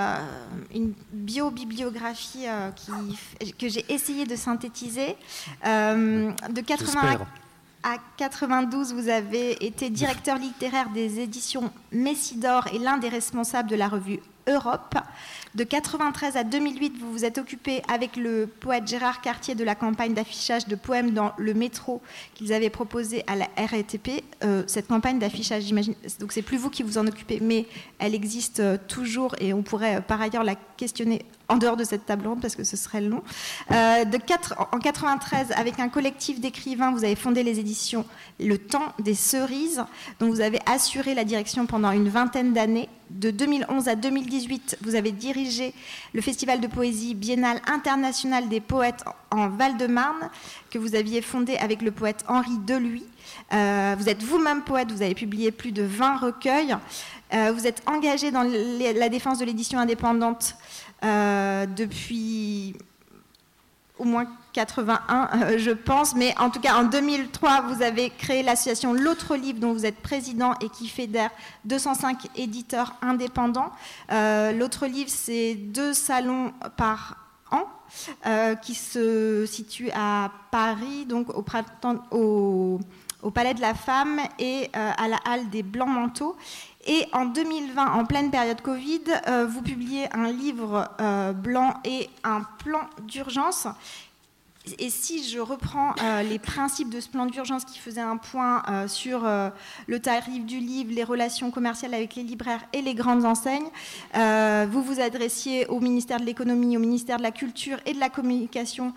une bio-bibliographie que j'ai essayé de synthétiser. de 80 à 92, vous avez été directeur littéraire des éditions Messidor et l'un des responsables de la revue Europe. De 93 à 2008, vous vous êtes occupé avec le poète Gérard Cartier de la campagne d'affichage de poèmes dans le métro qu'ils avaient proposé à la RATP. Euh, cette campagne d'affichage, j'imagine, donc c'est plus vous qui vous en occupez, mais elle existe euh, toujours et on pourrait euh, par ailleurs la questionner en dehors de cette table ronde parce que ce serait long. de 4, en 93, avec un collectif d'écrivains, vous avez fondé les éditions Le Temps des Cerises, dont vous avez assuré la direction pendant une vingtaine d'années. De 2011 à 2018, vous avez dirigé le festival de poésie biennale international des poètes en Val-de-Marne, que vous aviez fondé avec le poète Henri Deluy. Euh, vous êtes vous-même poète, vous avez publié plus de 20 recueils. Euh, vous êtes engagé dans la défense de l'édition indépendante euh, depuis au moins 81, euh, je pense, mais en tout cas en 2003, vous avez créé l'association L'autre livre dont vous êtes président et qui fédère 205 éditeurs indépendants. Euh, L'autre livre, c'est deux salons par an euh, qui se situent à Paris, donc au, au, au Palais de la Femme et à la Halle des Blancs Manteaux. Et en 2020, en pleine période Covid, vous publiez un livre blanc et un plan d'urgence et si je reprends euh, les principes de ce plan d'urgence qui faisait un point euh, sur euh, le tarif du livre, les relations commerciales avec les libraires et les grandes enseignes, vous vous adressiez au ministère de l'économie, au ministère de la culture et de la communication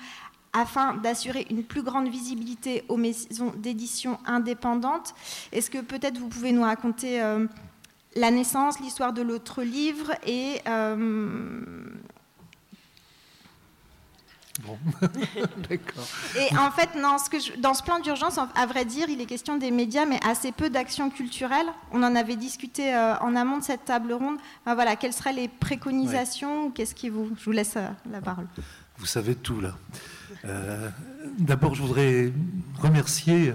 afin d'assurer une plus grande visibilité aux maisons d'édition indépendantes. Est-ce que peut-être vous pouvez nous raconter la naissance, l'histoire de l'autre livre et Bon. [laughs] D'accord. Et en fait, dans ce, que je- dans ce plan d'urgence, en- à vrai dire, il est question des médias, mais assez peu d'actions culturelles. On en avait discuté euh, en amont de cette table ronde. Enfin, voilà, quelles seraient les préconisations ou Qu'est-ce qui vous Je vous laisse euh, la parole. Vous savez tout là. Euh, D'abord, je voudrais remercier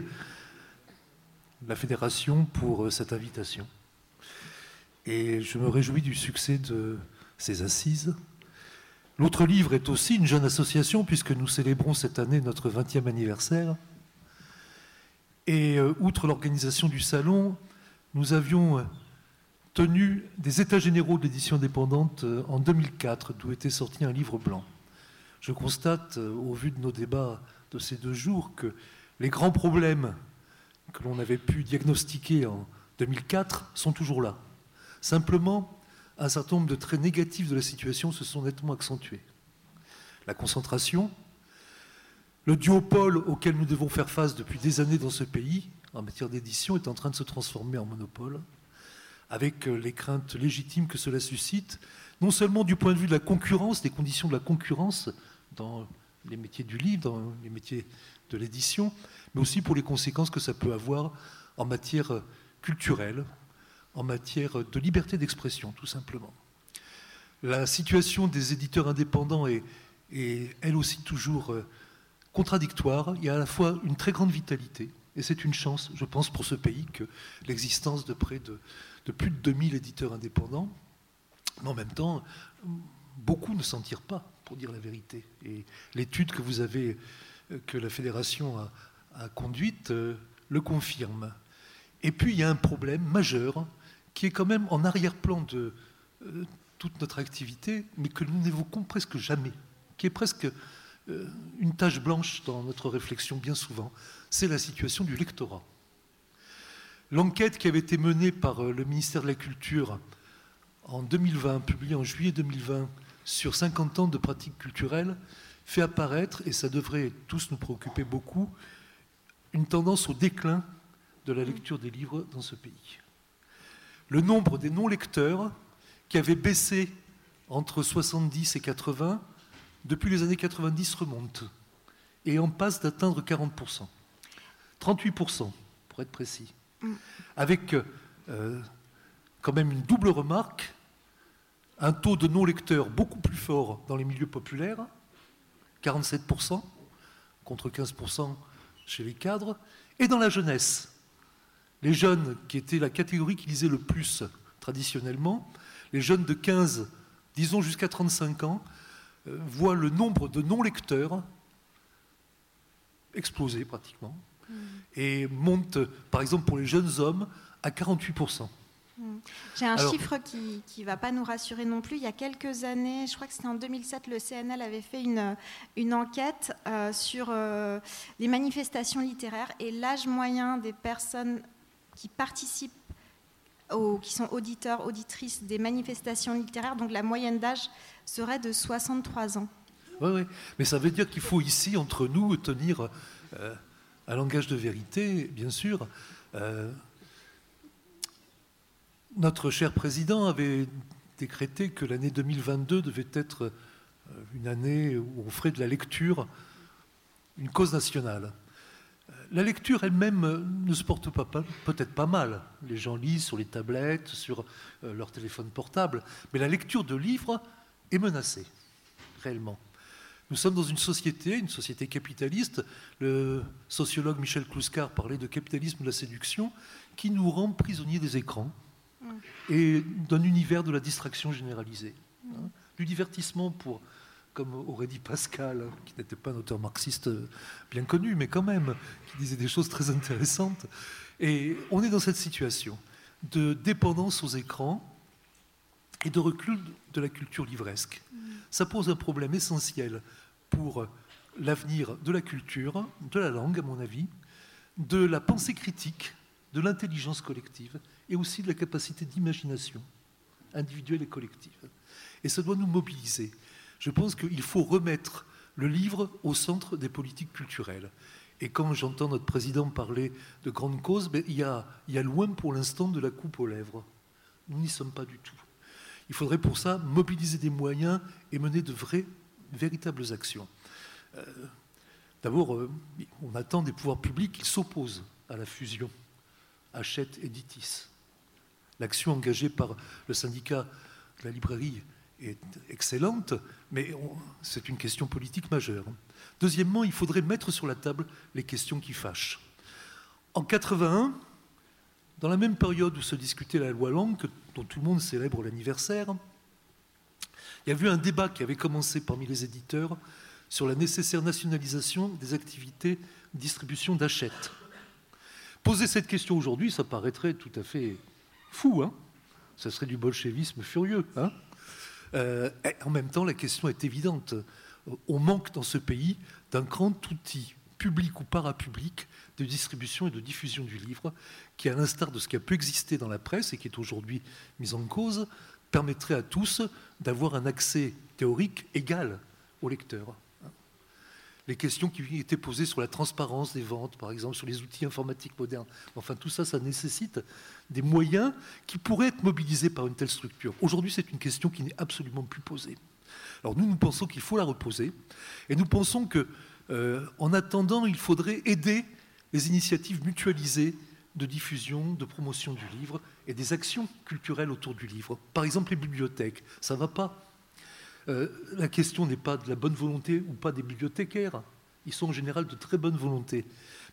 la Fédération pour euh, cette invitation. Et je me réjouis du succès de ces assises. L'autre livre est aussi une jeune association puisque nous célébrons cette année notre 20e anniversaire. Et euh, outre l'organisation du salon, nous avions euh, tenu des états généraux de l'édition indépendante euh, en 2004, d'où était sorti un livre blanc. Je constate, au vu de nos débats de ces deux jours, que les grands problèmes que l'on avait pu diagnostiquer en 2004 sont toujours là. Simplement, un certain nombre de traits négatifs de la situation se sont nettement accentués. La concentration, le duopole auquel nous devons faire face depuis des années dans ce pays, en matière d'édition, est en train de se transformer en monopole, avec euh, les craintes légitimes que cela suscite, non seulement du point de vue de la concurrence, des conditions de la concurrence dans les métiers du livre, dans les métiers de l'édition, mais aussi pour les conséquences que ça peut avoir en matière euh, culturelle, en matière de liberté d'expression, tout simplement. La situation des éditeurs indépendants est, elle aussi toujours euh, contradictoire. Il y a à la fois une très grande vitalité, et c'est une chance, je pense, pour ce pays que l'existence de près de, plus de 2000 éditeurs indépendants, mais en même temps, beaucoup ne s'en tirent pas, pour dire la vérité. Et l'étude que vous avez, euh, que la fédération a, a conduite, euh, le confirme. Et puis il y a un problème majeur qui est quand même en arrière-plan de euh, toute notre activité, mais que nous n'évoquons presque jamais, qui est presque euh, une tache blanche dans notre réflexion bien souvent, c'est la situation du lectorat. L'enquête qui avait été menée par euh, le ministère de la Culture en 2020, publiée en juillet 2020, sur 50 ans de pratiques culturelles, fait apparaître, et ça devrait tous nous préoccuper beaucoup, une tendance au déclin de la lecture des livres dans ce pays. Le nombre des non-lecteurs, qui avait baissé entre 70 et 80, depuis les années 90 remonte, et en passe d'atteindre 40%. 38%, pour être précis. Avec euh, quand même une double remarque, un taux de non-lecteurs beaucoup plus fort dans les milieux populaires, 47% contre 15% chez les cadres, et dans la jeunesse. Les jeunes, qui étaient la catégorie qui lisait le plus traditionnellement, les jeunes de 15, disons jusqu'à 35 ans, euh, voient le nombre de non-lecteurs exploser pratiquement, mmh. et monte, par exemple pour les jeunes hommes, à 48%. J'ai un Alors, chiffre qui ne va pas nous rassurer non plus. Il y a quelques années, je crois que c'était en 2007, le CNL avait fait une, une enquête euh, sur euh, les manifestations littéraires et l'âge moyen des personnes qui participent, qui sont auditeurs, auditrices des manifestations littéraires, donc la moyenne d'âge serait de 63 ans. Oui, oui. Mais ça veut dire qu'il faut ici, entre nous, tenir euh, un langage de vérité, bien sûr. Notre cher président avait décrété que l'année 2022 devait être une année où on ferait de la lecture une cause nationale. La lecture elle-même ne se porte pas, peut-être pas mal. Les gens lisent sur les tablettes, sur leur téléphone portable, mais la lecture de livres est menacée, réellement. Nous sommes dans une société, une société capitaliste. Le sociologue Michel Kluskar parlait de capitalisme de la séduction qui nous rend prisonniers des écrans et d'un univers de la distraction généralisée. Hein, du divertissement pour, comme aurait dit Pascal, hein, qui n'était pas un auteur marxiste bien connu, mais quand même, qui disait des choses très intéressantes. Et on est dans cette situation de dépendance aux écrans et de recul de la culture livresque. Ça pose un problème essentiel pour l'avenir de la culture, de la langue, à mon avis, de la pensée critique, de l'intelligence collective et aussi de la capacité d'imagination individuelle et collective. Et ça doit nous mobiliser. Je pense qu'il faut remettre le livre au centre des politiques culturelles. Et quand j'entends notre président parler de grandes causes, ben, il, y a, il y a loin pour l'instant de la coupe aux lèvres. Nous n'y sommes pas du tout. Il faudrait pour ça mobiliser des moyens et mener de vraies, véritables actions. D'abord, on attend des pouvoirs publics qu'ils s'opposent à la fusion Hachette-Editis. L'action engagée par le syndicat de la librairie est excellente, mais c'est une question politique majeure. Deuxièmement, il faudrait mettre sur la table les questions qui fâchent. En 81, dans la même période où se discutait la loi Langue, dont tout le monde célèbre l'anniversaire, il y a eu un débat qui avait commencé parmi les éditeurs sur la nécessaire nationalisation des activités de distribution d'achètes. Poser cette question aujourd'hui, ça paraîtrait tout à fait fou, hein? Ça serait du bolchevisme furieux. Hein? Euh, en même temps, la question est évidente. On manque dans ce pays d'un grand outil, public ou parapublic, de distribution et de diffusion du livre, qui, à l'instar de ce qui a pu exister dans la presse et qui est aujourd'hui mis en cause, permettrait à tous d'avoir un accès théorique égal au lecteur les questions qui étaient posées sur la transparence des ventes, par exemple, sur les outils informatiques modernes. Enfin, tout ça, ça nécessite des moyens qui pourraient être mobilisés par une telle structure. Aujourd'hui, c'est une question qui n'est absolument plus posée. Alors nous, nous pensons qu'il faut la reposer, et nous pensons que, euh, en attendant, il faudrait aider les initiatives mutualisées de diffusion, de promotion du livre et des actions culturelles autour du livre. Par exemple, les bibliothèques, ça ne va pas euh, la question n'est pas de la bonne volonté ou pas des bibliothécaires. Ils sont en général de très bonne volonté.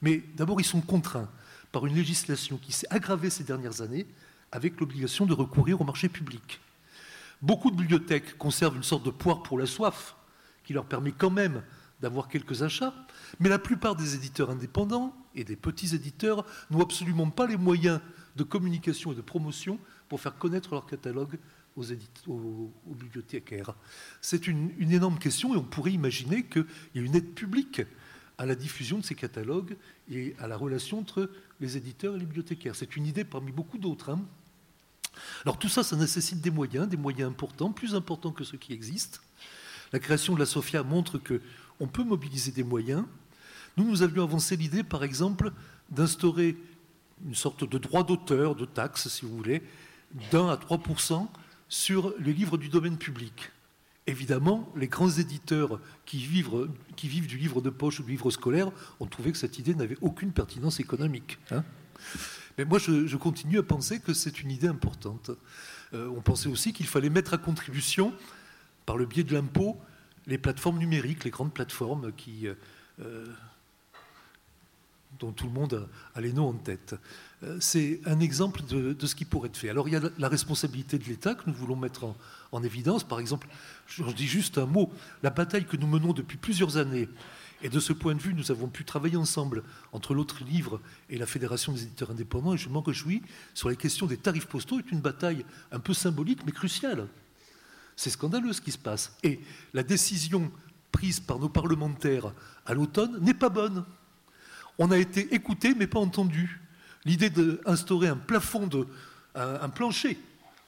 Mais d'abord, ils sont contraints par une législation qui s'est aggravée ces dernières années avec l'obligation de recourir au marché public. Beaucoup de bibliothèques conservent une sorte de poire pour la soif qui leur permet quand même d'avoir quelques achats, mais la plupart des éditeurs indépendants et des petits éditeurs n'ont absolument pas les moyens de communication et de promotion pour faire connaître leur catalogue aux, bibliothécaires C'est une, énorme question et on pourrait imaginer qu'il y ait une aide publique à la diffusion de ces catalogues et à la relation entre les éditeurs et les bibliothécaires. C'est une idée parmi beaucoup d'autres. Hein. Alors tout ça, ça nécessite des moyens, des moyens importants, plus importants que ceux qui existent. La création de la SOFIA montre qu'on peut mobiliser des moyens. Nous, nous avions avancé l'idée, par exemple, d'instaurer une sorte de droit d'auteur, de taxe, si vous voulez, d'un à 3 sur les livres du domaine public. Évidemment, les grands éditeurs qui vivent, du livre de poche ou du livre scolaire ont trouvé que cette idée n'avait aucune pertinence économique. Hein. Mais moi, je, continue à penser que c'est une idée importante. Euh, on pensait aussi qu'il fallait mettre à contribution, par le biais de l'impôt, les plateformes numériques, les grandes plateformes qui, euh, dont tout le monde a les noms en tête. Euh, c'est un exemple de, ce qui pourrait être fait. Alors il y a la responsabilité de l'État que nous voulons mettre en, évidence. Par exemple, je dis juste un mot, la bataille que nous menons depuis plusieurs années, et de ce point de vue, nous avons pu travailler ensemble entre l'autre livre et la Fédération des éditeurs indépendants, et je m'en réjouis, sur les questions des tarifs postaux, est une bataille un peu symbolique mais cruciale. C'est scandaleux ce qui se passe. Et la décision prise par nos parlementaires à l'automne n'est pas bonne. On a été écouté mais pas entendu. L'idée d'instaurer un plafond, un, plancher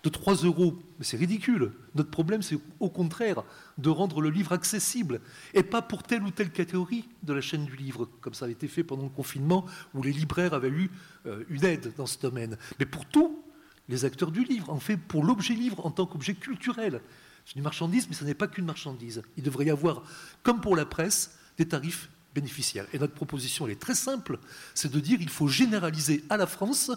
de 3 euros, c'est ridicule. Notre problème, c'est au contraire de rendre le livre accessible, et pas pour telle ou telle catégorie de la chaîne du livre, comme ça a été fait pendant le confinement, où les libraires avaient eu euh, une aide dans ce domaine, mais pour tous les acteurs du livre, en fait pour l'objet livre en tant qu'objet culturel. C'est une marchandise, mais ce n'est pas qu'une marchandise. Il devrait y avoir, comme pour la presse, des tarifs Et notre proposition, elle est très simple, c'est de dire qu'il faut généraliser à la France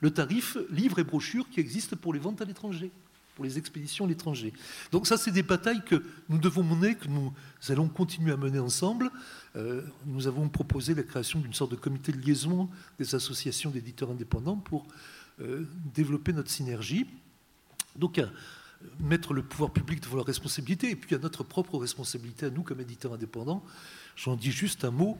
le tarif livre et brochure qui existe pour les ventes à l'étranger, pour les expéditions à l'étranger. Donc ça, c'est des batailles que nous devons mener, que nous allons continuer à mener ensemble. Euh, nous avons proposé la création d'une sorte de comité de liaison des associations d'éditeurs indépendants pour euh, développer notre synergie. Donc, mettre le pouvoir public devant la responsabilité, et puis à notre propre responsabilité à nous comme éditeurs indépendants. J'en dis juste un mot.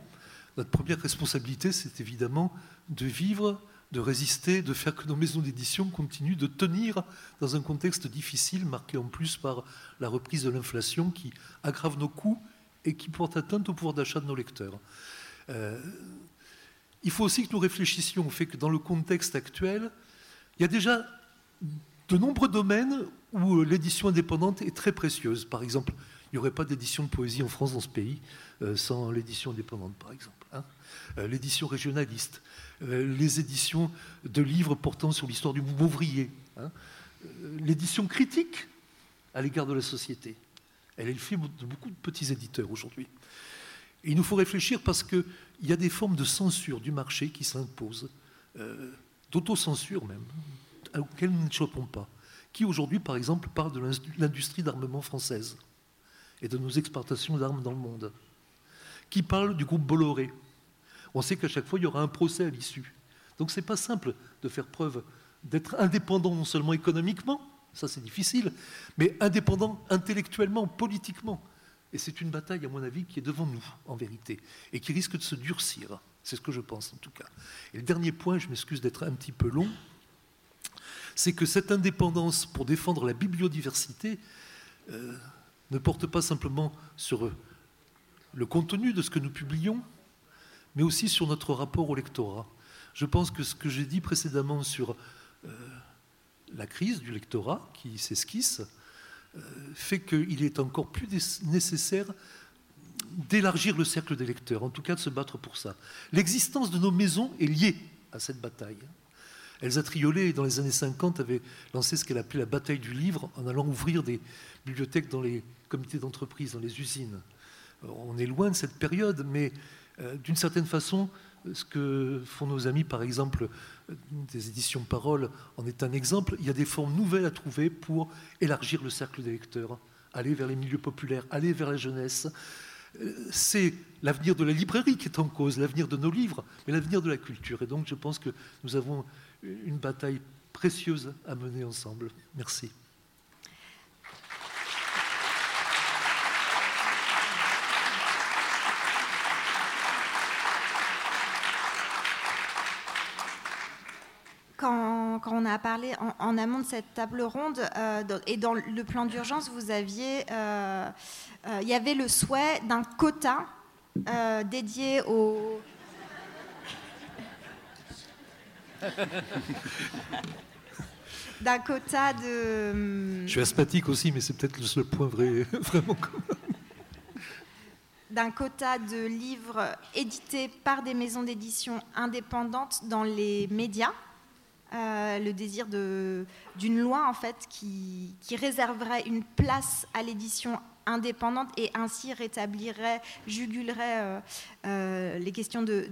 Notre première responsabilité, c'est évidemment de vivre, de résister, de faire que nos maisons d'édition continuent de tenir dans un contexte difficile, marqué en plus par la reprise de l'inflation qui aggrave nos coûts et qui porte atteinte au pouvoir d'achat de nos lecteurs. Euh, il faut aussi que nous réfléchissions au fait que dans le contexte actuel, il y a déjà de nombreux domaines où euh, l'édition indépendante est très précieuse. Par exemple, n'y aurait pas d'édition de poésie en France dans ce pays euh, sans l'édition indépendante, par exemple. Hein. Euh, l'édition régionaliste, les éditions de livres portant sur l'histoire du mouvement ouvrier, hein. l'édition critique à l'égard de la société. Elle est le film de beaucoup de petits éditeurs aujourd'hui. Il nous faut réfléchir parce qu'il y a des formes de censure du marché qui s'imposent, euh, d'autocensure même, auxquelles nous ne chopons pas. Qui aujourd'hui, par exemple, parle de l'industrie d'armement française et de nos exportations d'armes dans le monde Qui parle du groupe Bolloré? On sait qu'à chaque fois, il y aura un procès à l'issue. Donc ce n'est pas simple de faire preuve d'être indépendant non seulement économiquement, ça c'est difficile, mais indépendant intellectuellement, politiquement. Et c'est une bataille, à mon avis, qui est devant nous, en vérité, et qui risque de se durcir. C'est ce que je pense, en tout cas. Et le dernier point, je m'excuse d'être un petit peu long, c'est que cette indépendance pour défendre la bibliodiversité euh, ne porte pas simplement sur le contenu de ce que nous publions, mais aussi sur notre rapport au lectorat. Je pense que ce que j'ai dit précédemment sur euh, la crise du lectorat qui s'esquisse euh, fait qu'il est encore plus nécessaire d'élargir le cercle des lecteurs, en tout cas de se battre pour ça. L'existence de nos maisons est liée à cette bataille. Elsa Triolet, dans les années 50, avait lancé ce qu'elle appelait la bataille du livre en allant ouvrir des bibliothèques dans les comités d'entreprise, dans les usines. On est loin de cette période, mais euh, d'une certaine façon, ce que font nos amis, par exemple, des éditions Parole en est un exemple. Il y a des formes nouvelles à trouver pour élargir le cercle des lecteurs, aller vers les milieux populaires, aller vers la jeunesse. C'est l'avenir de la librairie qui est en cause, l'avenir de nos livres, mais l'avenir de la culture. Et donc je pense que nous avons une bataille précieuse à mener ensemble. Merci. quand, on a parlé en, amont de cette table ronde euh, et dans le plan d'urgence, vous aviez, euh, euh, il y avait le souhait d'un quota dédié au [laughs] d'un quota de. Je suis asthmatique aussi, mais c'est peut-être le seul point vrai, [laughs] vraiment d'un quota de livres édités par des maisons d'édition indépendantes dans les médias. Euh, le désir d'une loi en fait qui, réserverait une place à l'édition indépendante et ainsi rétablirait, jugulerait euh, euh, les questions de,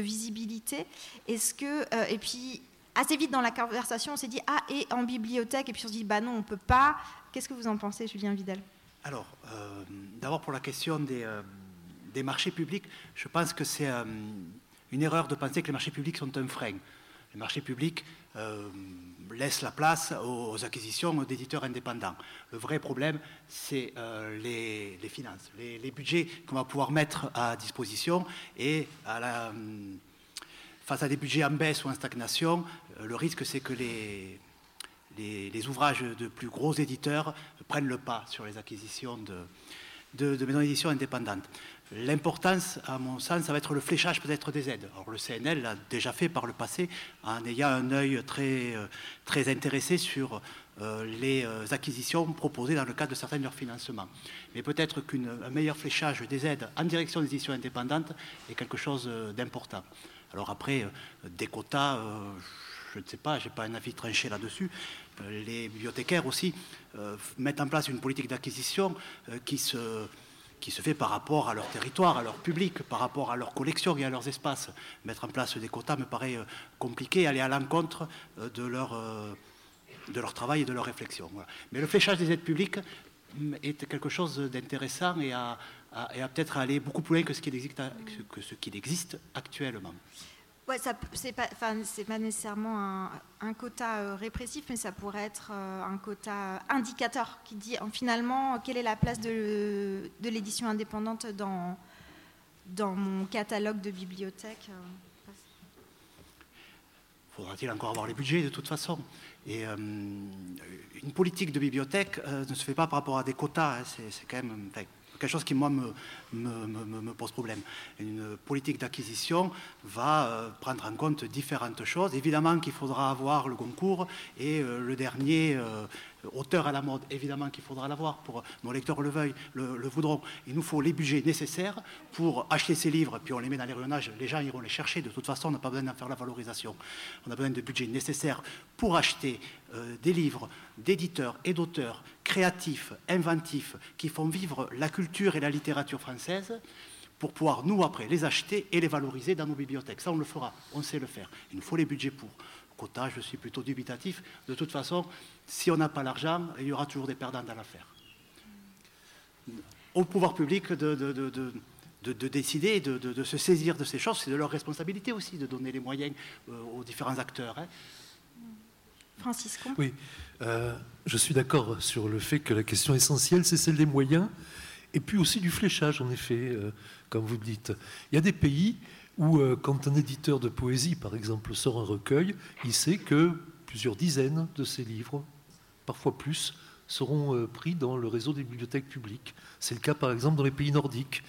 visibilité. Est-ce que et puis assez vite dans la conversation, on s'est dit ah et en bibliothèque et puis on s'est dit bah non on peut pas. Qu'est-ce que vous en pensez, Julien Vidal? Alors d'abord pour la question des, marchés publics, je pense que c'est une erreur de penser que les marchés publics sont un frein les marchés publics euh, laissent la place aux, acquisitions d'éditeurs indépendants. Le vrai problème, c'est euh, les, finances, les, budgets qu'on va pouvoir mettre à disposition et face à des budgets en baisse ou en stagnation, euh, le risque, c'est que les, les, ouvrages de plus gros éditeurs prennent le pas sur les acquisitions de, de maisons d'édition indépendantes. L'importance, à mon sens, ça va être le fléchage peut-être des aides. Alors, le CNL l'a déjà fait par le passé en ayant un œil très, euh, très intéressé sur euh, les euh, acquisitions proposées dans le cadre de certains de leurs financements. Mais peut-être qu'un meilleur fléchage des aides en direction des éditions indépendantes est quelque chose d'important. Alors après, des quotas, je ne sais pas, je n'ai pas un avis tranché là-dessus. Les bibliothécaires aussi mettent en place une politique d'acquisition qui se qui se fait par rapport à leur territoire, à leur public, par rapport à leurs collections et à leurs espaces. Mettre en place des quotas me paraît euh, compliqué, aller à l'encontre euh, de leur, euh, de leur travail et de leur réflexion. Mais le fléchage des aides publiques mm, est quelque chose d'intéressant et à, peut-être aller beaucoup plus loin que ce qu'il existe actuellement. Ouais, c'est pas, pas nécessairement un, quota euh, répressif, mais ça pourrait être euh, un quota indicateur qui dit finalement quelle est la place de, l'édition indépendante dans, dans mon catalogue de bibliothèque. Euh, Faudra-t-il encore avoir les budgets de toute façon? Et une politique de bibliothèque ne se fait pas par rapport à des quotas. Hein, c'est quand même quelque chose qui, moi, me, me, pose problème. Une politique d'acquisition va euh, prendre en compte différentes choses. Évidemment qu'il faudra avoir le concours et euh, le dernier euh, auteur à la mode, évidemment qu'il faudra l'avoir pour nos lecteurs le, veuillent, le, voudront. Il nous faut les budgets nécessaires pour acheter ces livres, puis on les met dans les rayonnages, les gens iront les chercher. De toute façon, on n'a pas besoin d'en faire la valorisation. On a besoin de budgets nécessaires pour acheter euh, des livres d'éditeurs et d'auteurs créatifs, inventifs, qui font vivre la culture et la littérature française pour pouvoir, nous, après, les acheter et les valoriser dans nos bibliothèques. Ça, on le fera, on sait le faire. Il nous faut les budgets pour. Quota, je suis plutôt dubitatif. De toute façon, si on n'a pas l'argent, il y aura toujours des perdants dans l'affaire. Au pouvoir public de, de, décider, de, se saisir de ces choses, c'est de leur responsabilité aussi de donner les moyens euh, aux différents acteurs. Hein. Francisco Oui, euh, je suis d'accord sur le fait que la question essentielle, c'est celle des moyens, et puis aussi du fléchage, en effet, euh, comme vous dites. Il y a des pays où, quand un éditeur de poésie, par exemple, sort un recueil, il sait que plusieurs dizaines de ses livres, parfois plus, seront pris dans le réseau des bibliothèques publiques. C'est le cas, par exemple, dans les pays nordiques.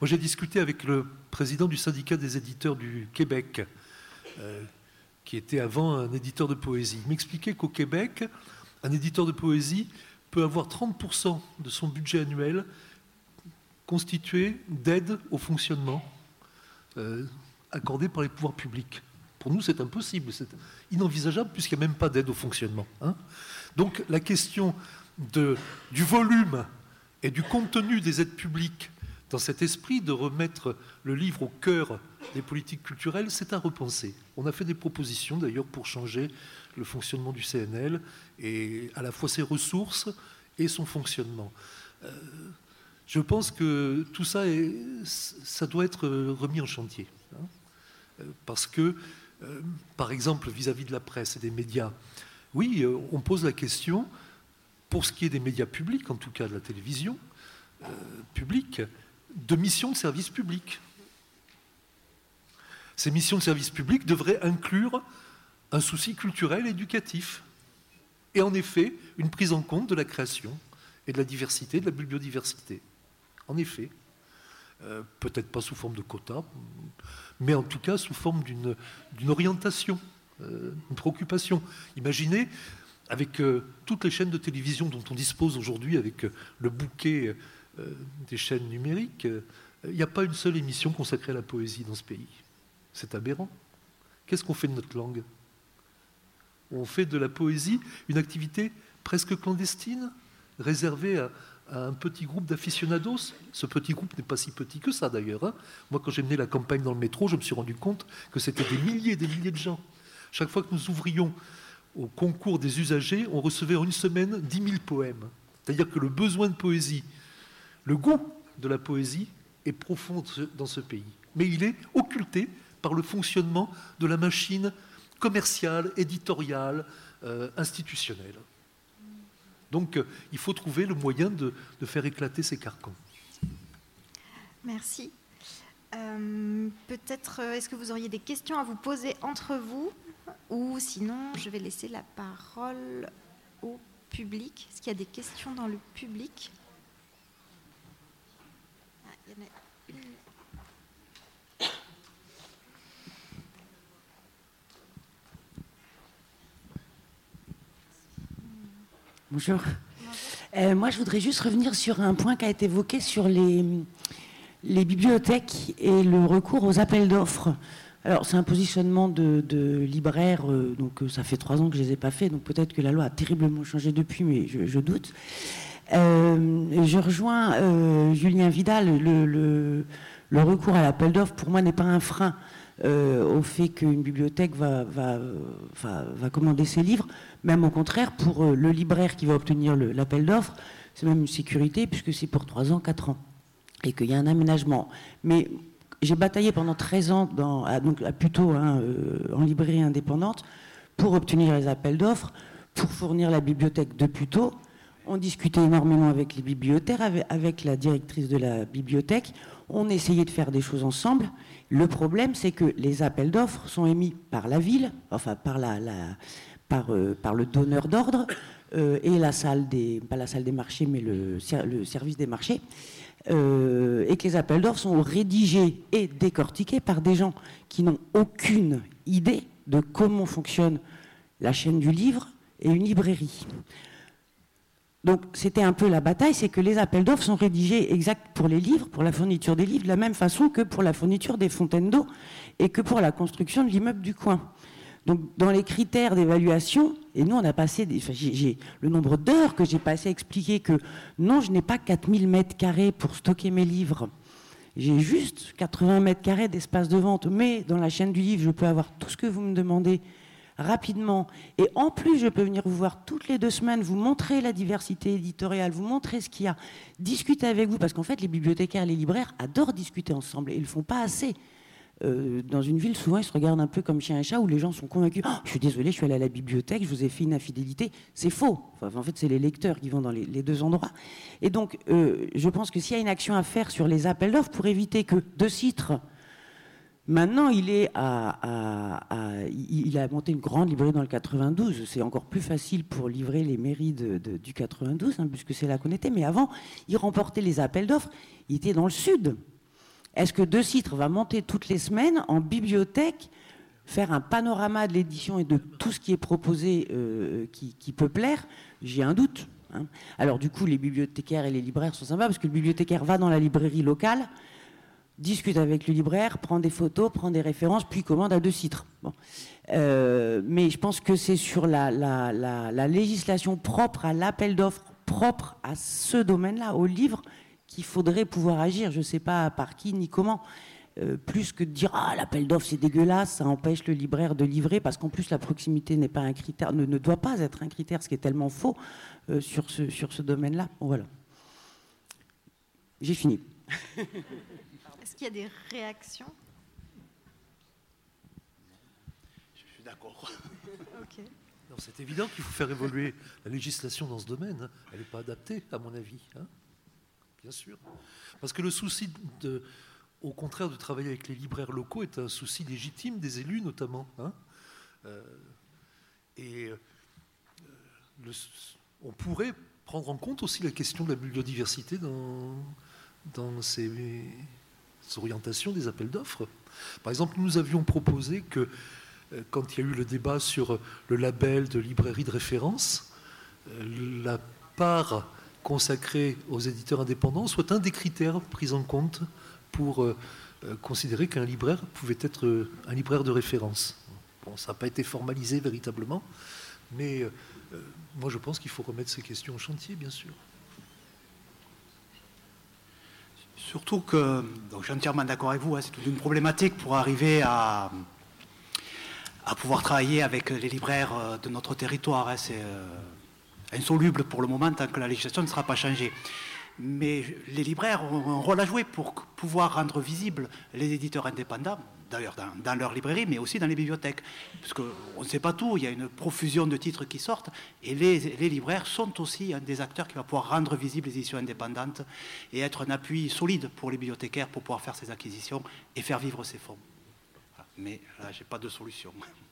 Moi, j'ai discuté avec le président du syndicat des éditeurs du Québec, euh, qui était avant un éditeur de poésie. Il m'expliquait qu'au Québec, un éditeur de poésie peut avoir 30% de son budget annuel constitué d'aide au fonctionnement euh, accordée par les pouvoirs publics. Pour nous, c'est impossible, c'est inenvisageable puisqu'il n'y a même pas d'aide au fonctionnement. Hein. Donc la question du volume et du contenu des aides publiques dans cet esprit de remettre le livre au cœur des politiques culturelles, c'est à repenser. On a fait des propositions d'ailleurs pour changer le fonctionnement du CNL et à la fois ses ressources et son fonctionnement. Euh, je pense que tout ça, doit être remis en chantier. Hein. Euh, parce que, euh, par exemple, vis-à-vis de la presse et des médias, oui, on pose la question, pour ce qui est des médias publics, en tout cas de la télévision publique, de missions de service public. Ces missions de service public devraient inclure un souci culturel et éducatif. Et en effet, une prise en compte de la création et de la diversité, de la biodiversité. En effet. Euh, peut-être pas sous forme de quotas, mais en tout cas sous forme d'une orientation, euh, une préoccupation. Imaginez, avec euh, toutes les chaînes de télévision dont on dispose aujourd'hui, avec le bouquet euh, des chaînes numériques, il euh, n'y a pas une seule émission consacrée à la poésie dans ce pays. C'est aberrant. Qu'est-ce qu'on fait de notre langue? On fait de la poésie une activité presque clandestine, réservée à, un petit groupe d'aficionados. Ce petit groupe n'est pas si petit que ça d'ailleurs. Hein. Moi, quand j'ai mené la campagne dans le métro, je me suis rendu compte que c'était des milliers et des milliers de gens. Chaque fois que nous ouvrions au concours des usagers, on recevait en une semaine 10 000 poèmes. C'est-à-dire que le besoin de poésie le goût de la poésie est profond dans ce pays, mais il est occulté par le fonctionnement de la machine commerciale, éditoriale, euh, institutionnelle. Donc euh, il faut trouver le moyen de, faire éclater ces carcans. Merci. Euh, peut-être, est-ce que vous auriez des questions à vous poser entre vous Ou sinon, je vais laisser la parole au public. Est-ce qu'il y a des questions dans le public? Bonjour. Euh, moi, je voudrais juste revenir sur un point qui a été évoqué sur les, bibliothèques et le recours aux appels d'offres. Alors, c'est un positionnement de, libraire, euh, donc euh, ça fait trois ans que je ne les ai pas fait, donc peut-être que la loi a terriblement changé depuis, mais je, doute. je rejoins Julien Vidal, le recours à l'appel d'offres, pour moi, n'est pas un frein au fait qu'une bibliothèque va, commander ses livres. Même au contraire, pour euh, le libraire qui va obtenir l'appel d'offres, c'est même une sécurité puisque c'est pour 3 ans, 4 ans et qu'il y a un aménagement. Mais j'ai bataillé pendant 13 ans dans, donc, plutôt hein, euh, en librairie indépendante pour obtenir les appels d'offres, pour fournir la bibliothèque de Puteaux. On discutait énormément avec les bibliothécaires, avec, la directrice de la bibliothèque. On essayait de faire des choses ensemble. Le problème, c'est que les appels d'offres sont émis par la ville, enfin par euh, le donneur d'ordre euh, et la salle des, pas la salle des marchés, mais le, le service des marchés, euh, et que les appels d'offres sont rédigés et décortiqués par des gens qui n'ont aucune idée de comment fonctionne la chaîne du livre et une librairie. Donc c'était un peu la bataille, c'est que les appels d'offres sont rédigés exact pour les livres, pour la fourniture des livres, de la même façon que pour la fourniture des fontaines d'eau et que pour la construction de l'immeuble du coin. Donc, dans les critères d'évaluation, et nous, on a passé, j'ai, le nombre d'heures que j'ai passé à expliquer que non, je n'ai pas 4000 mètres carrés pour stocker mes livres. J'ai juste 80 mètres carrés d'espace de vente, mais dans la chaîne du livre, je peux avoir tout ce que vous me demandez rapidement. Et en plus, je peux venir vous voir toutes les deux semaines, vous montrer la diversité éditoriale, vous montrer ce qu'il y a, discuter avec vous, parce qu'en fait, les bibliothécaires et les libraires adorent discuter ensemble, et ils ne le font pas assez. Euh, dans une ville, souvent, ils se regardent un peu comme chien et chat, où les gens sont convaincus oh, Je suis désolé, je suis allé à la bibliothèque, je vous ai fait une infidélité. C'est faux. en fait, c'est les lecteurs qui vont dans les, deux endroits. Et donc, euh, je pense que s'il y a une action à faire sur les appels d'offres pour éviter que De Citre, maintenant, il, est à, il a monté une grande librairie dans le 92. C'est encore plus facile pour livrer les mairies du 92, hein, puisque c'est là qu'on était. Mais avant, il remportait les appels d'offres. Il était dans le sud. Est-ce que De Citre va monter toutes les semaines en bibliothèque, faire un panorama de l'édition et de tout ce qui est proposé euh, qui, peut plaire? J'ai un doute. Hein. Alors du coup, les bibliothécaires et les libraires sont sympas parce que le bibliothécaire va dans la librairie locale, discute avec le libraire, prend des photos, prend des références, puis commande à De Citre. Euh, mais je pense que c'est sur la, la législation propre à l'appel d'offres, propre à ce domaine-là, au livre, qu'il faudrait pouvoir agir. Je ne sais pas par qui ni comment. Euh, plus que de dire ah l'appel d'offres c'est dégueulasse, ça empêche le libraire de livrer parce qu'en plus la proximité n'est pas un critère, ne, ne, doit pas être un critère, ce qui est tellement faux euh, sur ce, sur ce domaine-là. voilà. J'ai fini. [laughs] Qu'il y a des réactions? Je suis d'accord. [laughs] C'est évident qu'il faut faire évoluer la législation dans ce domaine. Hein. Elle n'est pas adaptée, à mon avis. Hein bien sûr. Parce que le souci, de, au contraire de travailler avec les libraires locaux, est un souci légitime des élus notamment. Hein. Euh, et euh, on pourrait prendre en compte aussi la question de la biodiversité dans, dans ces, orientations des appels d'offres. Par exemple, nous avions proposé que euh, quand il y a eu le débat sur le label de librairie de référence, la part consacré aux éditeurs indépendants soit un des critères pris en compte pour euh, euh, considérer qu'un libraire pouvait être euh, un libraire de référence. Bon, ça n'a pas été formalisé véritablement, mais moi je pense qu'il faut remettre ces questions au chantier, bien sûr. Surtout que, donc je suis entièrement d'accord avec vous, hein, c'est toute une problématique pour arriver à, pouvoir travailler avec les libraires de notre territoire. Hein, c'est insoluble pour le moment tant que la législation ne sera pas changée. Mais les libraires ont un rôle à jouer pour pouvoir rendre visibles les éditeurs indépendants, d'ailleurs dans, leur librairie, mais aussi dans les bibliothèques. Parce qu'on ne sait pas tout, il y a une profusion de titres qui sortent, et les, libraires sont aussi un des acteurs qui va pouvoir rendre visibles les éditions indépendantes et être un appui solide pour les bibliothécaires pour pouvoir faire ces acquisitions et faire vivre ces fonds. Mais là, je n'ai pas de solution. [laughs]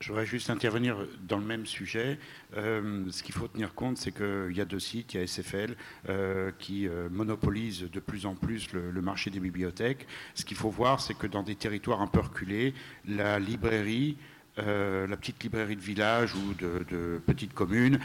Je voudrais juste intervenir dans le même sujet. Euh, ce qu'il faut tenir compte, c'est qu'il y a deux sites, il y a SFL euh, qui euh, monopolise de plus en plus le, marché des bibliothèques. Ce qu'il faut voir, c'est que dans des territoires un peu reculés, la librairie, la petite librairie de village ou de, de petite commune,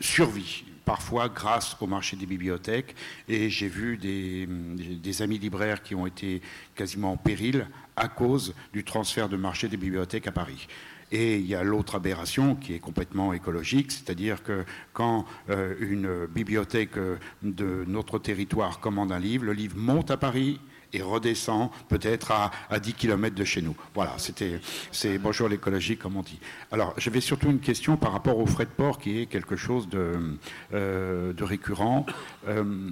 survit parfois grâce au marché des bibliothèques. Et j'ai vu des, amis libraires qui ont été quasiment en péril à cause du transfert de marché des bibliothèques à Paris. Et il y a l'autre aberration qui est complètement écologique, c'est-à-dire que quand euh, une bibliothèque euh, de notre territoire commande un livre, le livre monte à Paris, et redescend peut-être à, à, 10 km de chez nous. Voilà, c'était, c'est bonjour l'écologie, comme on dit. Alors, j'avais surtout une question par rapport au frais de port, qui est quelque chose de, euh, de récurrent. Euh,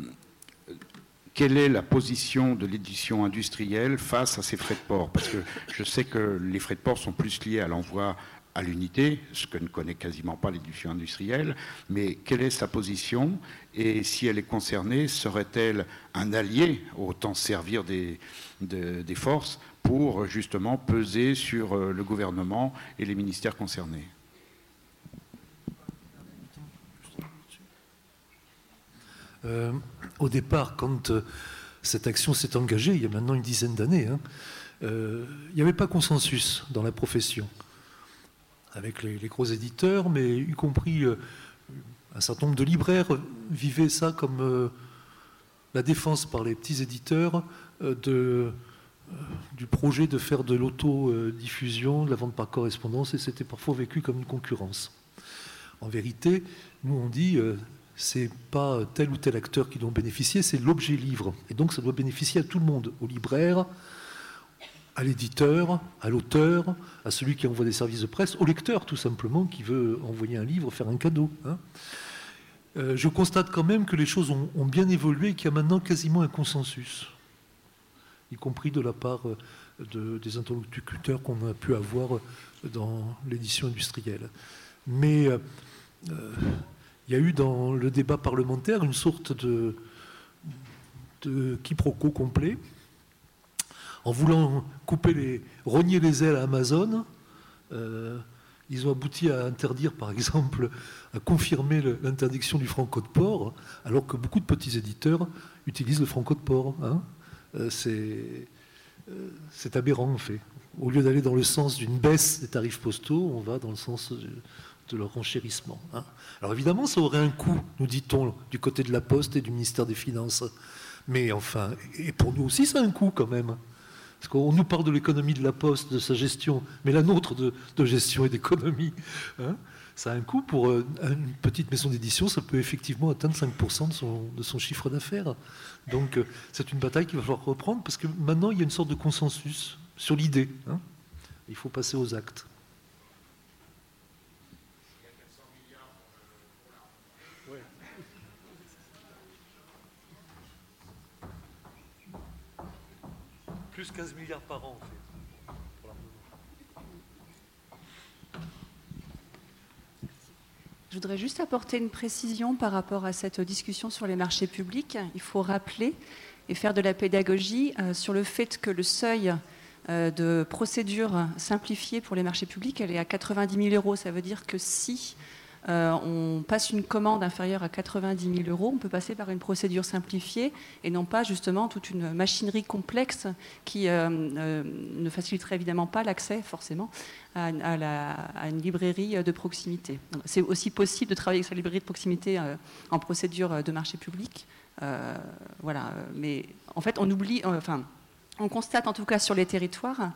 quelle est la position de l'édition industrielle face à ces frais de port? Parce que je sais que les frais de port sont plus liés à l'envoi à l'unité, ce que ne connaît quasiment pas l'édition industrielle, mais quelle est sa position et si elle est concernée, serait-elle un allié, autant servir des, forces pour justement peser sur euh, le gouvernement et les ministères concernés? Euh, Au départ, quand euh, cette action s'est engagée, il y a maintenant une dizaine d'années, hein, il n'y avait pas consensus dans la profession avec les, gros éditeurs, mais y compris euh, un certain nombre de libraires vivaient ça comme euh, la défense par les petits éditeurs euh, du projet de faire de l'autodiffusion, de la vente par correspondance, et c'était parfois vécu comme une concurrence. En vérité, nous on dit c'est pas tel ou tel acteur qui doit bénéficier, c'est l'objet livre. Et donc ça doit bénéficier à tout le monde, au libraire, à l'éditeur, à l'auteur, à celui qui envoie des services de presse, au lecteur tout simplement qui veut envoyer un livre, faire un cadeau. Hein. Euh, je constate quand même que les choses ont, bien évolué et qu'il y a maintenant quasiment un consensus, y compris de la part euh, des interlocuteurs qu'on a pu avoir dans l'édition industrielle. Mais euh, il y a eu dans le débat parlementaire une sorte de, quiproquo complet. En voulant couper les, rogner les ailes à Amazon, euh, ils ont abouti à interdire, par exemple, à confirmer l'interdiction du franco de port, alors que beaucoup de petits éditeurs utilisent le franco de port. Hein. Euh, euh, c'est aberrant, en fait. Au lieu d'aller dans le sens d'une baisse des tarifs postaux, on va dans le sens de leur renchérissement. Hein. Alors évidemment, ça aurait un coût, nous dit-on, du côté de la Poste et du ministère des Finances. Mais enfin, et pour nous aussi, ça a un coût quand même. Parce qu'on nous parle de l'économie de la Poste, de sa gestion, mais la nôtre de, gestion et d'économie, hein, ça a un coût. Pour euh, une petite maison d'édition, ça peut effectivement atteindre 5% de son, chiffre d'affaires. Donc euh, c'est une bataille qu'il va falloir reprendre, parce que maintenant, il y a une sorte de consensus sur l'idée. Hein. Il faut passer aux actes. Plus 15 milliards par an. Je voudrais juste apporter une précision par rapport à cette discussion sur les marchés publics. Il faut rappeler et faire de la pédagogie euh, sur le fait que le seuil euh, de procédure simplifiée pour les marchés publics, elle est à 90 000 euros. Ça veut dire que si euh, on passe une commande inférieure à 90 000 euros, on peut passer par une procédure simplifiée et non pas justement toute une machinerie complexe qui euh, euh, ne faciliterait évidemment pas l'accès forcément à, une librairie de proximité. C'est aussi possible de travailler avec sa librairie de proximité en procédure de marché public. voilà, mais en fait on oublie, enfin on constate en tout cas sur les territoires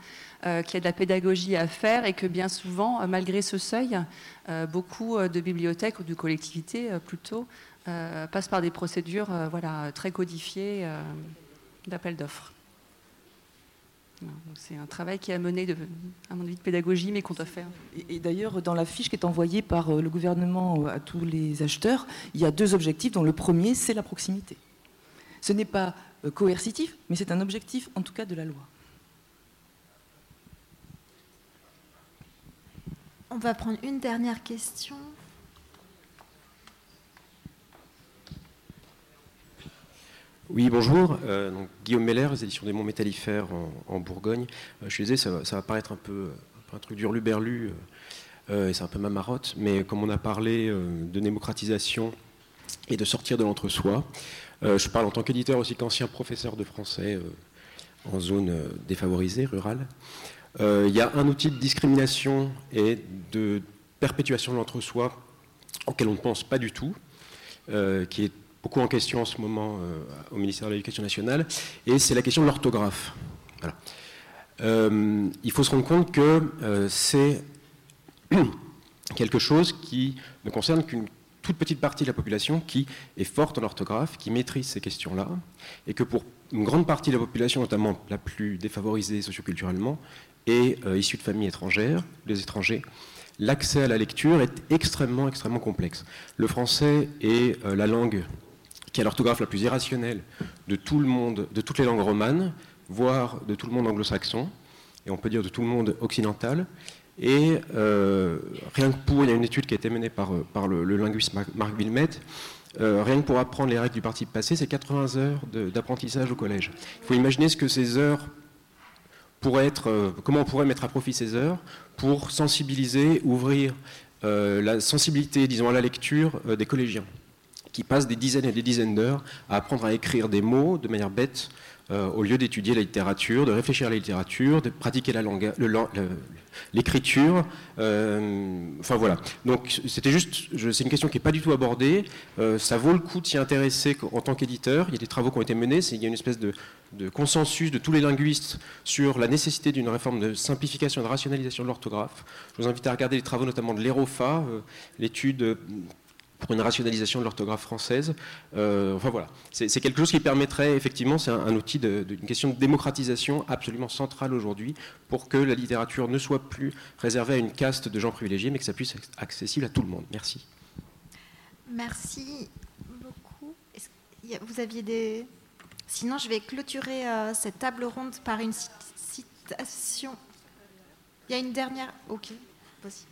euh, qu'il y a de la pédagogie à faire et que bien souvent, euh, malgré ce seuil, euh, beaucoup de bibliothèques ou de collectivités plutôt passent par des procédures voilà, très codifiées d'appel d'offres. C'est un travail qui est mené, de, à mon avis, de pédagogie, mais qu'on doit faire. Et, d'ailleurs, dans la fiche qui est envoyée par le gouvernement à tous les acheteurs, il y a deux objectifs, dont le premier, c'est la proximité. Ce n'est pas coercitif, mais c'est un objectif en tout cas de la loi. On va prendre une dernière question. Oui, bonjour. Euh, Guillaume Meller, les éditions des Monts Métallifères en, Bourgogne. Euh, je suis désolé, ça, va paraître un peu un, truc du berlu et c'est un peu ma marotte, mais comme on a parlé de démocratisation et de sortir de l'entre-soi, euh, je parle en tant qu'éditeur aussi qu'ancien professeur de français euh, en zone euh, défavorisée, rurale. Il y a un outil de discrimination et de perpétuation de l'entre-soi auquel on ne pense pas du tout, qui est beaucoup en question en ce moment au ministère de l'Éducation nationale, et c'est la question de l'orthographe. il faut se rendre compte que c'est [coughs] quelque chose qui ne concerne qu'une toute petite partie de la population qui est forte en orthographe, qui maîtrise ces questions-là, et que pour une grande partie de la population, notamment la plus défavorisée socioculturellement, et euh, issue de familles étrangères, les étrangers, l'accès à la lecture est extrêmement, extrêmement complexe. Le français est euh, la langue qui a l'orthographe la plus irrationnelle de tout le monde, de toutes les langues romanes, voire de tout le monde anglo-saxon, et on peut dire de tout le monde occidental, et euh, rien que pour, il y a une étude qui a été menée par, euh, le, linguiste Marc Villemette, euh, rien que pour apprendre les règles du parti passé, c'est 80 heures d'apprentissage au collège. Il faut imaginer ce que ces heures pourraient être, comment on pourrait mettre à profit ces heures pour sensibiliser, ouvrir la sensibilité, disons, à la lecture des collégiens, qui passent des dizaines et des dizaines d'heures à apprendre à écrire des mots de manière bête, au lieu d'étudier la littérature, de réfléchir à la littérature, de pratiquer la langue, l'écriture. Euh, enfin voilà. Donc c'était juste, c'est une question qui n'est pas du tout abordée. Euh, ça vaut le coup de s'y intéresser en tant qu'éditeur. Il y a des travaux qui ont été menés. Il y a une espèce de, consensus de tous les linguistes sur la nécessité d'une réforme de simplification et de rationalisation de l'orthographe. Je vous invite à regarder les travaux notamment de l'EROFA, euh, l'étude pour une rationalisation de l'orthographe française. Euh, enfin voilà, c'est quelque chose qui permettrait effectivement, c'est un, outil d'une question de démocratisation absolument centrale aujourd'hui pour que la littérature ne soit plus réservée à une caste de gens privilégiés, mais que ça puisse être accessible à tout le monde. Merci. Merci beaucoup. Vous aviez des... Sinon, je vais clôturer euh, cette table ronde par une citation. Il y a une dernière. Ok, vas-y.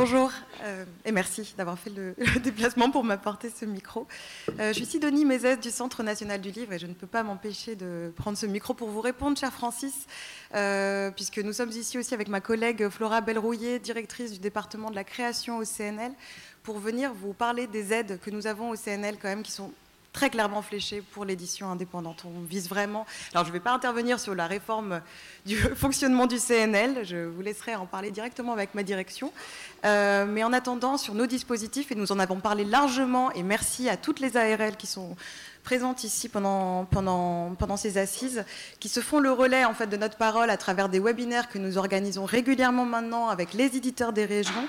Bonjour euh, et merci d'avoir fait [laughs] le, déplacement pour m'apporter ce micro. Euh, je suis Sidonie Mézès du Centre national du livre et je ne peux pas m'empêcher de prendre ce micro pour vous répondre, cher Francis, euh, puisque nous sommes ici aussi avec ma collègue Flora Belrouillet, directrice du département de la création au CNL, pour venir vous parler des aides que nous avons au CNL quand même qui sont très clairement fléché pour l'édition indépendante. On vise vraiment. Alors, je ne vais pas intervenir sur la réforme du [laughs] fonctionnement du CNL. Je vous laisserai en parler directement avec ma direction. Euh, mais en attendant, sur nos dispositifs, et nous en avons parlé largement, et merci à toutes les ARL qui sont présentes ici pendant, pendant, pendant ces assises, qui se font le relais en fait de notre parole à travers des webinaires que nous organisons régulièrement maintenant avec les éditeurs des régions.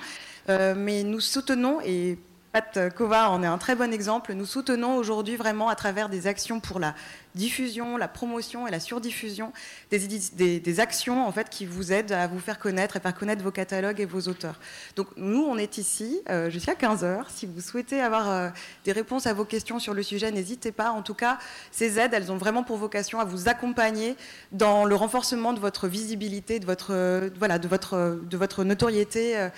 Euh, mais nous soutenons et Pat Kova en est un très bon exemple. Nous soutenons aujourd'hui vraiment à travers des actions pour la diffusion, la promotion et la surdiffusion des, actions en fait qui vous aident à vous faire connaître et faire connaître vos catalogues et vos auteurs. Donc nous, on est ici euh, jusqu'à 15h. Si vous souhaitez avoir euh, des réponses à vos questions sur le sujet, n'hésitez pas. En tout cas, ces aides, elles ont vraiment pour vocation à vous accompagner dans le renforcement de votre visibilité, de votre, euh, voilà, de votre, de votre notoriété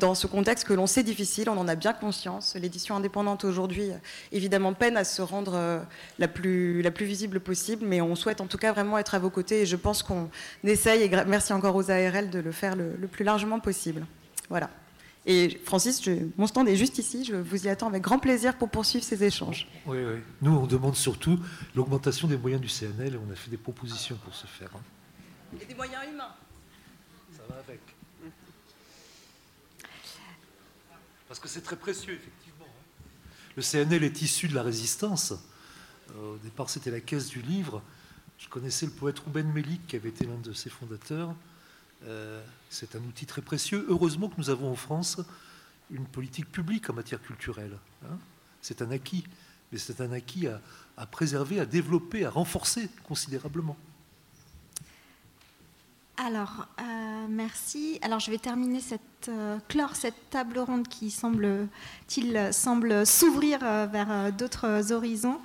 dans ce contexte que l'on sait difficile. On en a bien conscience. L'édition indépendante aujourd'hui, évidemment, peine à se rendre la plus, la plus visible possible, mais on souhaite en tout cas vraiment être à vos côtés et je pense qu'on essaye, et merci encore aux ARL de le faire le, plus largement possible. Voilà. Et Francis, je, mon stand est juste ici, je vous y attends avec grand plaisir pour poursuivre ces échanges. Oui, oui. Nous, on demande surtout l'augmentation des moyens du CNL et on a fait des propositions pour ce faire. Hein. Et des moyens humains. Ça va avec. Parce que c'est très précieux, effectivement. Hein. Le CNL est issu de la résistance. Euh, au départ, c'était la caisse du livre. Je connaissais le poète Rouben Melik, qui avait été l'un de ses fondateurs. Euh, c'est un outil très précieux. Heureusement que nous avons en France une politique publique en matière culturelle. Hein. c'est un acquis, mais c'est un acquis à préserver, à développer, à renforcer considérablement. Alors, euh, merci. Alors, je vais terminer cette, euh, clore cette table ronde qui semble, semble s'ouvrir euh, vers d'autres horizons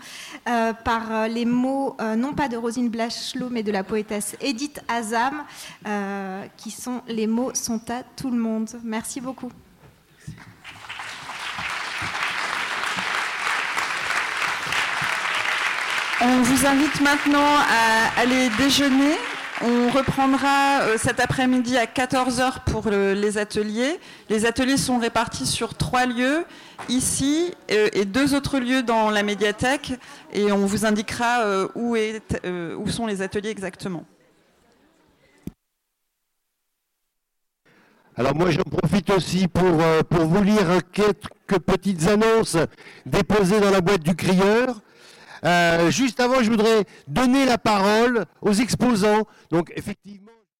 par les mots, non pas de Rosine Blachelot, mais de la poétesse Edith Azam, qui sont les mots sont à tout le monde. Merci beaucoup. On vous invite maintenant à aller déjeuner. On reprendra euh, cet après-midi à 14h pour les ateliers. Les ateliers sont répartis sur trois lieux, ici euh, et deux autres lieux dans la médiathèque. Et on vous indiquera euh, où, sont les ateliers exactement. Alors moi j'en profite aussi pour vous lire quelques petites annonces déposées dans la boîte du crieur. Euh, juste avant, je voudrais donner la parole aux exposants. Donc, effectivement.